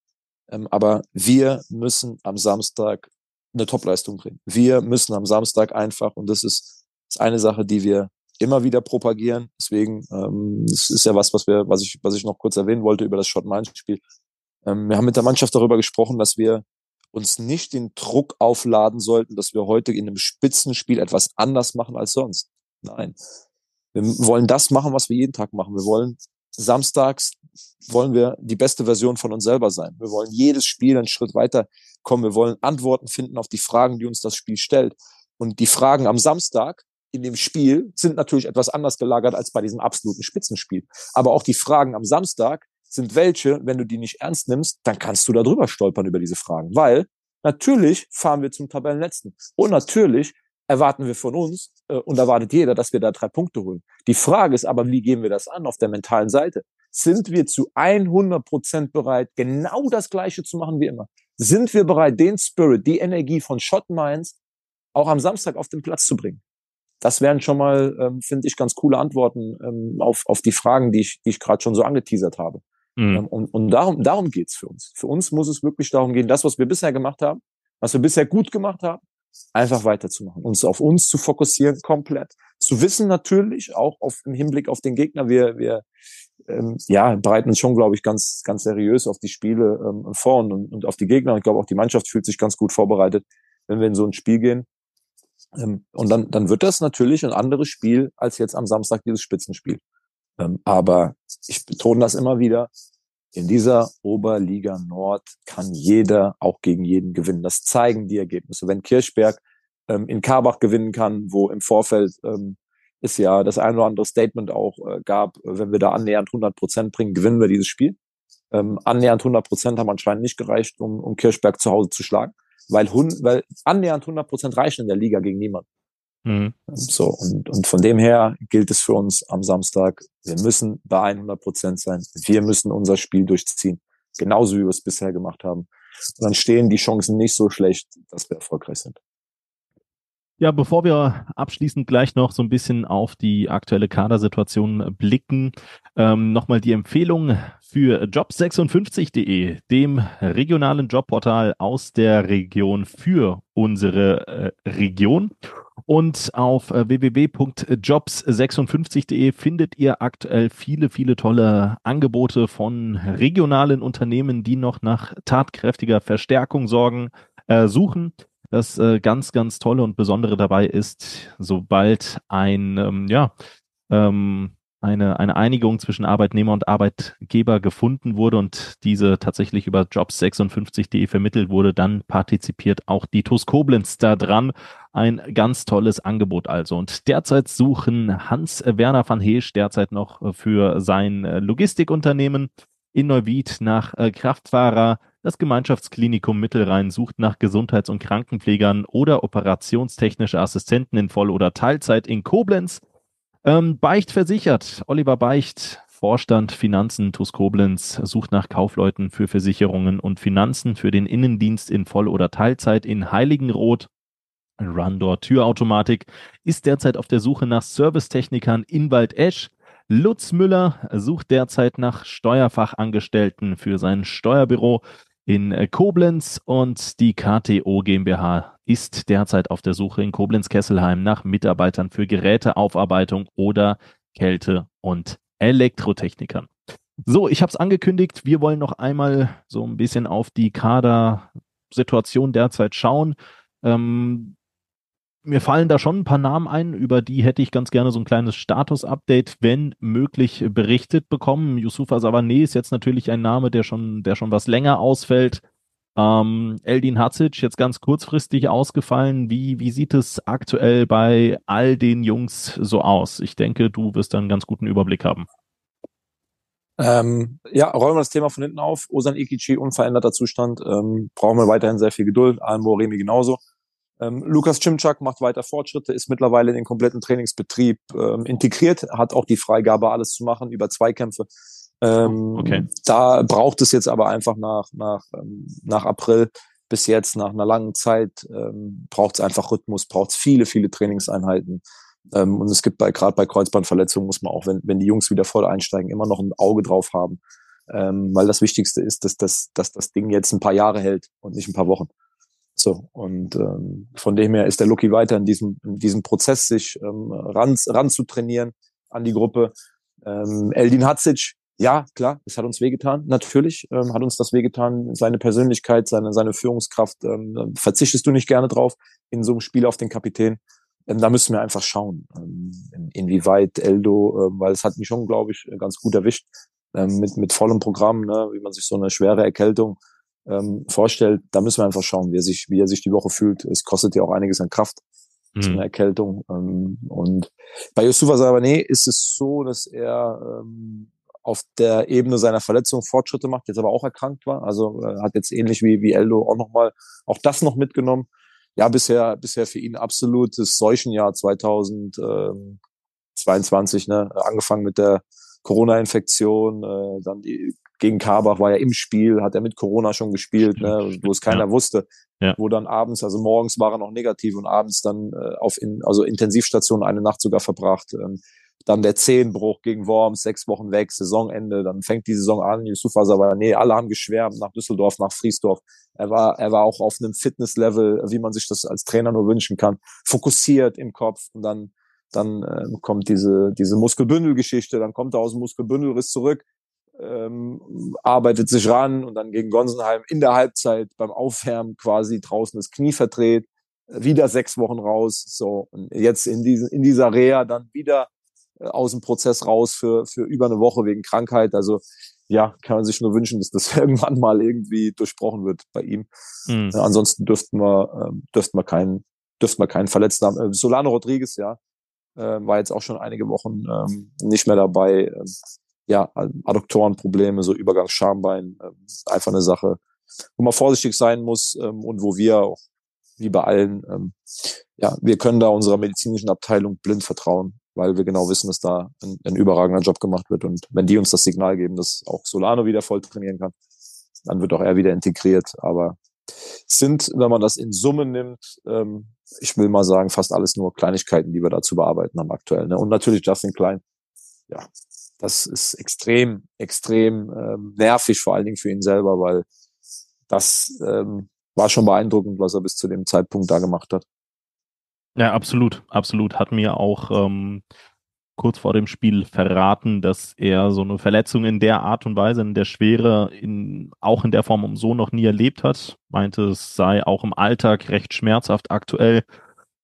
Ähm, aber wir müssen am Samstag eine Topleistung bringen. Wir müssen am Samstag einfach, und das ist, ist eine Sache, die wir immer wieder propagieren. Deswegen, ähm, das ist ja was, was wir, was ich, was ich noch kurz erwähnen wollte über das Schott-Mainz-Spiel. Ähm, wir haben mit der Mannschaft darüber gesprochen, dass wir uns nicht den Druck aufladen sollten, dass wir heute in einem Spitzenspiel etwas anders machen als sonst. Nein. Wir wollen das machen, was wir jeden Tag machen. Wir wollen samstags wollen wir die beste Version von uns selber sein. Wir wollen jedes Spiel einen Schritt weiter kommen. Wir wollen Antworten finden auf die Fragen, die uns das Spiel stellt. Und die Fragen am Samstag in dem Spiel sind natürlich etwas anders gelagert als bei diesem absoluten Spitzenspiel. Aber auch die Fragen am Samstag sind welche, wenn du die nicht ernst nimmst, dann kannst du da drüber stolpern über diese Fragen. Weil natürlich fahren wir zum Tabellenletzten. Und natürlich erwarten wir von uns äh, und erwartet jeder, dass wir da drei Punkte holen. Die Frage ist aber, wie gehen wir das an auf der mentalen Seite? Sind wir zu 100 Prozent bereit, genau das Gleiche zu machen wie immer? sind wir bereit, den Spirit, die Energie von Shot Minds auch am Samstag auf den Platz zu bringen? Das wären schon mal, ähm, finde ich, ganz coole Antworten ähm, auf, auf die Fragen, die ich, die ich gerade schon so angeteasert habe. Mhm. Ähm, und, und darum, darum geht's für uns. Für uns muss es wirklich darum gehen, das, was wir bisher gemacht haben, was wir bisher gut gemacht haben, einfach weiterzumachen, uns auf uns zu fokussieren komplett. Zu wissen natürlich, auch auf, im Hinblick auf den Gegner, wir, wir ähm, ja, bereiten uns schon, glaube ich, ganz, ganz seriös auf die Spiele ähm, vor und, und auf die Gegner. Ich glaube, auch die Mannschaft fühlt sich ganz gut vorbereitet, wenn wir in so ein Spiel gehen. Ähm, und dann, dann wird das natürlich ein anderes Spiel als jetzt am Samstag dieses Spitzenspiel. Ähm, aber ich betone das immer wieder. In dieser Oberliga Nord kann jeder auch gegen jeden gewinnen. Das zeigen die Ergebnisse. Wenn Kirchberg ähm, in Karbach gewinnen kann, wo im Vorfeld ähm, es ja das ein oder andere Statement auch äh, gab, wenn wir da annähernd 100 Prozent bringen, gewinnen wir dieses Spiel. Ähm, annähernd 100 Prozent haben anscheinend nicht gereicht, um, um Kirchberg zu Hause zu schlagen weil, weil annähernd 100 Prozent reichen in der Liga gegen niemanden. Mhm. So, und, und von dem her gilt es für uns am Samstag, wir müssen bei 100 Prozent sein. Wir müssen unser Spiel durchziehen. Genauso wie wir es bisher gemacht haben. Und dann stehen die Chancen nicht so schlecht, dass wir erfolgreich sind. Ja, bevor wir abschließend gleich noch so ein bisschen auf die aktuelle Kadersituation blicken, ähm, nochmal die Empfehlung für jobs56.de, dem regionalen Jobportal aus der Region für unsere äh, Region. Und auf äh, www.jobs56.de findet ihr aktuell viele, viele tolle Angebote von regionalen Unternehmen, die noch nach tatkräftiger Verstärkung sorgen, äh, suchen. Das äh, ganz, ganz tolle und besondere dabei ist, sobald ein, ähm, ja, ähm, eine, eine Einigung zwischen Arbeitnehmer und Arbeitgeber gefunden wurde und diese tatsächlich über jobs56.de vermittelt wurde, dann partizipiert auch die TUS Koblenz da dran. Ein ganz tolles Angebot also. Und derzeit suchen Hans-Werner van Heesch derzeit noch für sein Logistikunternehmen in Neuwied nach äh, Kraftfahrer, das Gemeinschaftsklinikum Mittelrhein sucht nach Gesundheits- und Krankenpflegern oder operationstechnische Assistenten in Voll- oder Teilzeit in Koblenz. Ähm, Beicht versichert. Oliver Beicht, Vorstand Finanzen TUS Koblenz, sucht nach Kaufleuten für Versicherungen und Finanzen für den Innendienst in Voll- oder Teilzeit in Heiligenroth. Rundor Türautomatik ist derzeit auf der Suche nach Servicetechnikern in Waldesch. Lutz Müller sucht derzeit nach Steuerfachangestellten für sein Steuerbüro in äh, Koblenz und die KTO GmbH ist derzeit auf der Suche in Koblenz-Kesselheim nach Mitarbeitern für Geräteaufarbeitung oder Kälte- und Elektrotechnikern. So, ich habe es angekündigt, wir wollen noch einmal so ein bisschen auf die Kadersituation derzeit schauen. Ähm, mir fallen da schon ein paar Namen ein, über die hätte ich ganz gerne so ein kleines Status-Update, wenn möglich, berichtet bekommen. Yusufa Savané ist jetzt natürlich ein Name, der schon, der schon was länger ausfällt. Ähm, Eldin Hatzic jetzt ganz kurzfristig ausgefallen. Wie, wie sieht es aktuell bei all den Jungs so aus? Ich denke, du wirst da einen ganz guten Überblick haben. Ähm, ja, räumen wir das Thema von hinten auf. Osan Ikichi, unveränderter Zustand. Ähm, brauchen wir weiterhin sehr viel Geduld. Almo Remi genauso. Ähm, Lukas Cimczak macht weiter Fortschritte, ist mittlerweile in den kompletten Trainingsbetrieb ähm, integriert, hat auch die Freigabe, alles zu machen über Zweikämpfe. Ähm, okay. Da braucht es jetzt aber einfach nach, nach, ähm, nach April bis jetzt, nach einer langen Zeit, ähm, braucht es einfach Rhythmus, braucht es viele, viele Trainingseinheiten. Ähm, und es gibt bei gerade bei Kreuzbandverletzungen muss man auch, wenn, wenn die Jungs wieder voll einsteigen, immer noch ein Auge drauf haben. Ähm, weil das Wichtigste ist, dass, dass, dass das Ding jetzt ein paar Jahre hält und nicht ein paar Wochen. So, und ähm, von dem her ist der Lucky weiter in diesem, in diesem Prozess, sich ähm, ran, ran zu trainieren an die Gruppe. Ähm, Eldin Hatzic, ja, klar, es hat uns wehgetan, natürlich ähm, hat uns das wehgetan. Seine Persönlichkeit, seine, seine Führungskraft, ähm, verzichtest du nicht gerne drauf in so einem Spiel auf den Kapitän. Ähm, da müssen wir einfach schauen, ähm, in, inwieweit Eldo, ähm, weil es hat mich schon, glaube ich, ganz gut erwischt, ähm, mit, mit vollem Programm, ne, wie man sich so eine schwere Erkältung ähm, vorstellt, da müssen wir einfach schauen, wie er sich, wie er sich die Woche fühlt. Es kostet ja auch einiges an Kraft, mhm. so eine Erkältung. Ähm, und bei Yusufa Sabané ist es so, dass er ähm, auf der Ebene seiner Verletzung Fortschritte macht, jetzt aber auch erkrankt war. Also äh, hat jetzt ähnlich wie, wie Eldo auch nochmal auch das noch mitgenommen. Ja, bisher, bisher für ihn absolutes Seuchenjahr 2022, ne? Angefangen mit der Corona-Infektion, äh, dann die gegen Karbach war ja im Spiel, hat er mit Corona schon gespielt, ne, wo es keiner ja. wusste. Ja. Wo dann abends, also morgens war er noch negativ und abends dann äh, auf in, also Intensivstation eine Nacht sogar verbracht. Ähm, dann der Zehenbruch gegen Worms, sechs Wochen weg, Saisonende, dann fängt die Saison an, Yusuf aber nee, alle haben geschwärmt nach Düsseldorf, nach Friesdorf. Er war, er war auch auf einem Fitnesslevel, wie man sich das als Trainer nur wünschen kann, fokussiert im Kopf und dann dann äh, kommt diese, diese Muskelbündelgeschichte, dann kommt er aus dem Muskelbündelriss zurück, ähm, arbeitet sich ran und dann gegen Gonsenheim in der Halbzeit beim Aufwärmen quasi draußen das Knie verdreht, wieder sechs Wochen raus, so und jetzt in diesen in dieser Reha dann wieder aus dem Prozess raus für für über eine Woche wegen Krankheit. Also ja, kann man sich nur wünschen, dass das irgendwann mal irgendwie durchbrochen wird bei ihm. Mhm. Äh, ansonsten dürften wir äh, dürften wir keinen dürften wir keinen Verletzten haben. Äh, Solano Rodriguez, ja, äh, war jetzt auch schon einige Wochen ähm, nicht mehr dabei. Ähm, ja, Adduktorenprobleme, so Übergangsschambein, ähm, einfach eine Sache, wo man vorsichtig sein muss ähm, und wo wir auch, wie bei allen, ähm, ja, wir können da unserer medizinischen Abteilung blind vertrauen, weil wir genau wissen, dass da ein, ein überragender Job gemacht wird. Und wenn die uns das Signal geben, dass auch Solano wieder voll trainieren kann, dann wird auch er wieder integriert. Aber sind, wenn man das in Summe nimmt, ähm, ich will mal sagen, fast alles nur Kleinigkeiten, die wir da zu bearbeiten haben aktuell. Ne? Und natürlich Justin Klein. Ja, das ist extrem, extrem ähm, nervig, vor allen Dingen für ihn selber, weil das ähm, war schon beeindruckend, was er bis zu dem Zeitpunkt da gemacht hat. Ja, absolut, absolut. Hat mir auch ähm, kurz vor dem Spiel verraten, dass er so eine Verletzung in der Art und Weise, in der Schwere, in, auch in der Form so noch nie erlebt hat. Meinte, es sei auch im Alltag recht schmerzhaft aktuell.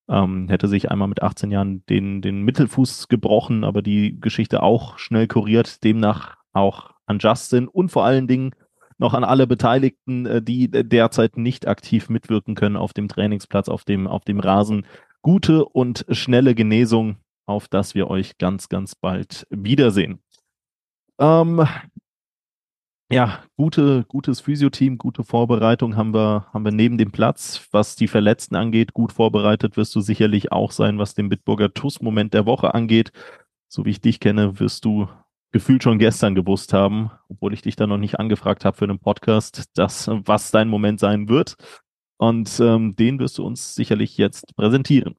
Ähm, hätte sich einmal mit 18 Jahren den, den Mittelfuß gebrochen, aber die Geschichte auch schnell kuriert. Demnach auch an Justin und vor allen Dingen noch an alle Beteiligten, äh, die derzeit nicht aktiv mitwirken können auf dem Trainingsplatz, auf dem, auf dem Rasen. Gute und schnelle Genesung auf dass wir euch ganz, ganz bald wiedersehen. Ähm, ja, gute, gutes Physioteam, gute Vorbereitung haben wir, haben wir neben dem Platz. Was die Verletzten angeht, gut vorbereitet wirst du sicherlich auch sein, was den Bitburger TUS-Moment der Woche angeht. So wie ich dich kenne, wirst du gefühlt schon gestern gewusst haben, obwohl ich dich da noch nicht angefragt habe für einen Podcast, das, was dein Moment sein wird. Und ähm, den wirst du uns sicherlich jetzt präsentieren.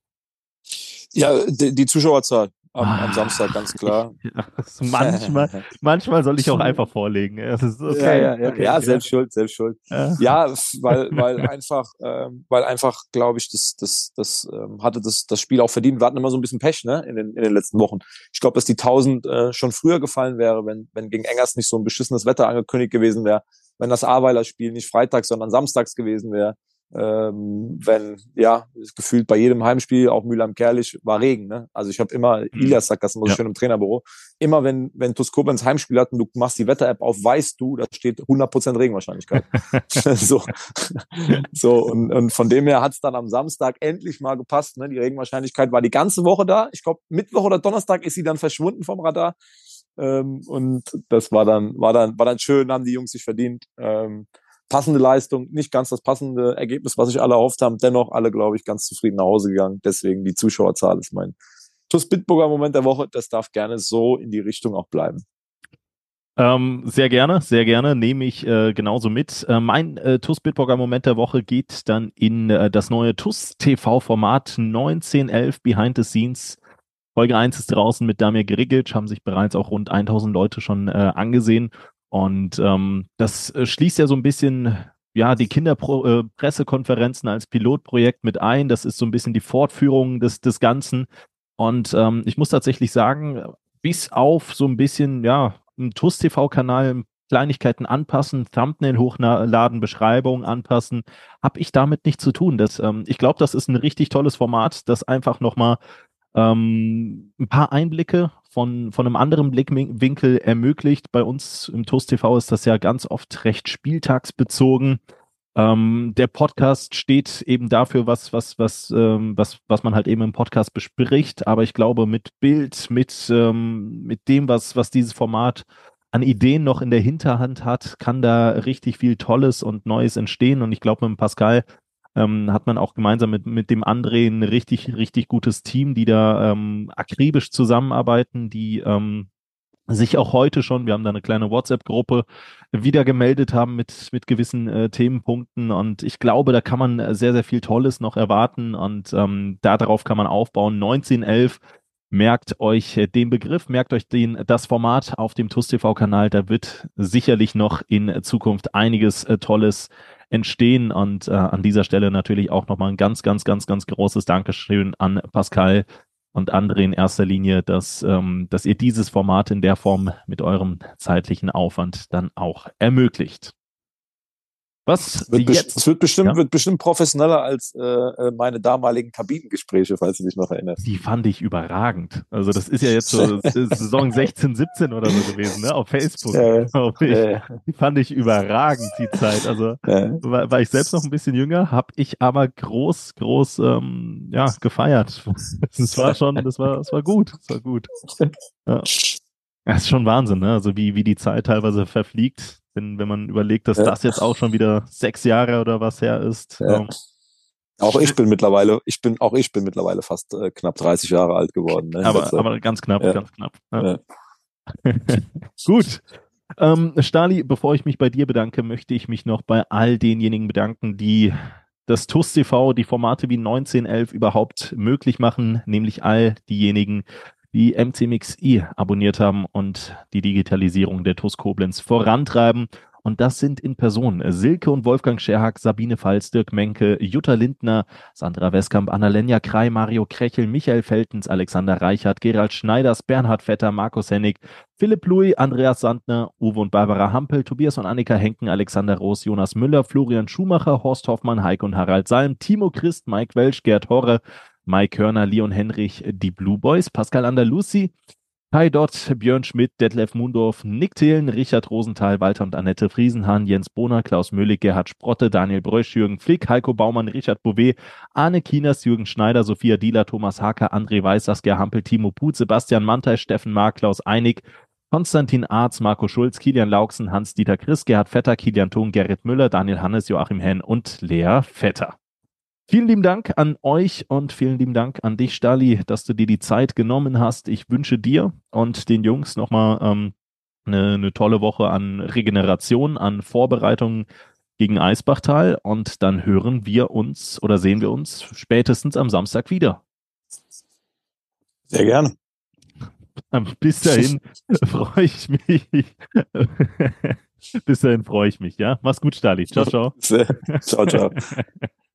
Ja, die, die Zuschauerzahl am, am, ah. Samstag, ganz klar. Ja, manchmal, manchmal soll ich auch einfach vorlegen. Okay. Ja, ja, ja, okay, ja, selbst schuld, selbst schuld. Ja, weil, weil einfach, ähm, weil einfach, glaube ich, das, das, das ähm, hatte das, das Spiel auch verdient. Wir hatten immer so ein bisschen Pech, ne, in den, in den letzten Wochen. Ich glaube, dass die 1000 äh, schon früher gefallen wäre, wenn, wenn gegen Engers nicht so ein beschissenes Wetter angekündigt gewesen wäre, wenn das Aweiler Spiel nicht freitags, sondern samstags gewesen wäre ähm, wenn, ja, gefühlt bei jedem Heimspiel, auch Mülheim-Kerlich, war Regen. Ne? Also ich habe immer, mhm. Ilias sagt das immer so ja. schön im Trainerbüro, immer wenn, wenn Tuskopenz Heimspiel hat und du machst die Wetter-App auf, weißt du, da steht 100% Regenwahrscheinlichkeit. so, so und, und von dem her hat es dann am Samstag endlich mal gepasst. Ne? Die Regenwahrscheinlichkeit war die ganze Woche da. Ich glaube, Mittwoch oder Donnerstag ist sie dann verschwunden vom Radar. Ähm, und das war dann, war dann, war dann schön, haben die Jungs sich verdient. Ähm, passende Leistung, nicht ganz das passende Ergebnis, was sich alle erhofft haben. Dennoch alle, glaube ich, ganz zufrieden nach Hause gegangen. Deswegen die Zuschauerzahl ist mein TuS Bitburger Moment der Woche. Das darf gerne so in die Richtung auch bleiben. Ähm, sehr gerne, sehr gerne, nehme ich äh, genauso mit. Äh, mein äh, TUS Bitburger Moment der Woche geht dann in äh, das neue TUS TV-Format 1911 Behind the Scenes. Folge 1 ist draußen mit Damir Grigic, haben sich bereits auch rund 1000 Leute schon äh, angesehen. Und ähm, das äh, schließt ja so ein bisschen ja die Kinderpressekonferenzen äh, als Pilotprojekt mit ein. Das ist so ein bisschen die Fortführung des, des Ganzen. Und ähm, ich muss tatsächlich sagen, bis auf so ein bisschen, ja, ein TUS-TV-Kanal Kleinigkeiten anpassen, Thumbnail hochladen, Beschreibung anpassen, habe ich damit nichts zu tun. Das, ähm, ich glaube, das ist ein richtig tolles Format, das einfach nochmal ähm, ein paar Einblicke von, von einem anderen Blickwinkel ermöglicht. Bei uns im TOAST TV ist das ja ganz oft recht spieltagsbezogen. Ähm, der Podcast steht eben dafür, was, was, was, ähm, was, was man halt eben im Podcast bespricht. Aber ich glaube, mit Bild, mit, ähm, mit dem, was, was dieses Format an Ideen noch in der Hinterhand hat, kann da richtig viel Tolles und Neues entstehen. Und ich glaube, mit Pascal ähm, hat man auch gemeinsam mit, mit dem André ein richtig, richtig gutes Team, die da ähm, akribisch zusammenarbeiten, die ähm, sich auch heute schon, wir haben da eine kleine WhatsApp-Gruppe, wieder gemeldet haben mit, mit gewissen äh, Themenpunkten. Und ich glaube, da kann man sehr, sehr viel Tolles noch erwarten. Und ähm, darauf kann man aufbauen. 1911 merkt euch den Begriff, merkt euch den, das Format auf dem TUS TV-Kanal. Da wird sicherlich noch in Zukunft einiges äh, Tolles entstehen. Und äh, an dieser Stelle natürlich auch nochmal ein ganz, ganz, ganz, ganz großes Dankeschön an Pascal und André in erster Linie, dass, ähm, dass ihr dieses Format in der Form mit eurem zeitlichen Aufwand dann auch ermöglicht. Was wird jetzt? Es wird bestimmt, ja? wird bestimmt professioneller als äh, äh, meine damaligen Kabinengespräche, falls du dich noch erinnerst. Die fand ich überragend. Also das ist ja jetzt so Saison 16, 17 oder so gewesen, ne? Auf Facebook. Ja, ich. Die fand ich überragend, die Zeit. Also ja. war, war ich selbst noch ein bisschen jünger, habe ich aber groß, groß ähm, ja, gefeiert. Das war schon, das war, das war gut. Das war gut. Ja. Das ist schon Wahnsinn, ne? Also wie, wie die Zeit teilweise verfliegt wenn, wenn man überlegt, dass ja. das jetzt auch schon wieder sechs Jahre oder was her ist. Ja. Ähm, auch ich bin mittlerweile, ich bin, auch ich bin mittlerweile fast äh, knapp 30 Jahre alt geworden. Ne? Aber, also, aber ganz knapp, ja. ganz knapp. Ja. Gut. Ähm, Stali, bevor ich mich bei dir bedanke, möchte ich mich noch bei all denjenigen bedanken, die das TUS TV, die Formate wie 1911 überhaupt möglich machen, nämlich all diejenigen, die MCMXI abonniert haben und die Digitalisierung der TUS Koblenz vorantreiben. Und das sind in Person Silke und Wolfgang Scherhack, Sabine Pfalz, Dirk Menke, Jutta Lindner, Sandra Westkamp, Annalena Krei, Mario Krechel, Michael Feltens, Alexander Reichert, Gerald Schneiders, Bernhard Vetter, Markus Hennig, Philipp Louis, Andreas Sandner, Uwe und Barbara Hampel, Tobias und Annika Henken, Alexander Roos, Jonas Müller, Florian Schumacher, Horst Hoffmann, Heike und Harald Salm, Timo Christ, Mike Welsch, Gerd Horre, Mike Körner, Leon Henrich, die Blue Boys, Pascal Andalusi, Kai Dott, Björn Schmidt, Detlef Mundorf, Nick Thelen, Richard Rosenthal, Walter und Annette Friesenhahn, Jens Bohner, Klaus Möhlig, Gerhard Sprotte, Daniel Brösch, Jürgen Flick, Heiko Baumann, Richard Bouvet, Arne Kieners, Jürgen Schneider, Sophia Dieler, Thomas Hacker, André Weiß, Saskia Hampel, Timo Put, Sebastian Mantei, Steffen Mark, Klaus Einig, Konstantin Arz, Marco Schulz, Kilian Lauksen, Hans-Dieter Chris, Gerhard Vetter, Kilian Thun, Gerrit Müller, Daniel Hannes, Joachim Henn und Lea Vetter. Vielen lieben Dank an euch und vielen lieben Dank an dich, Stali, dass du dir die Zeit genommen hast. Ich wünsche dir und den Jungs nochmal ähm, eine, eine tolle Woche an Regeneration, an Vorbereitungen gegen Eisbachtal und dann hören wir uns oder sehen wir uns spätestens am Samstag wieder. Sehr gerne. Bis dahin freue ich mich. Bis dahin freue ich mich, ja? Mach's gut, Stali. Ciao, ciao. ciao, ciao.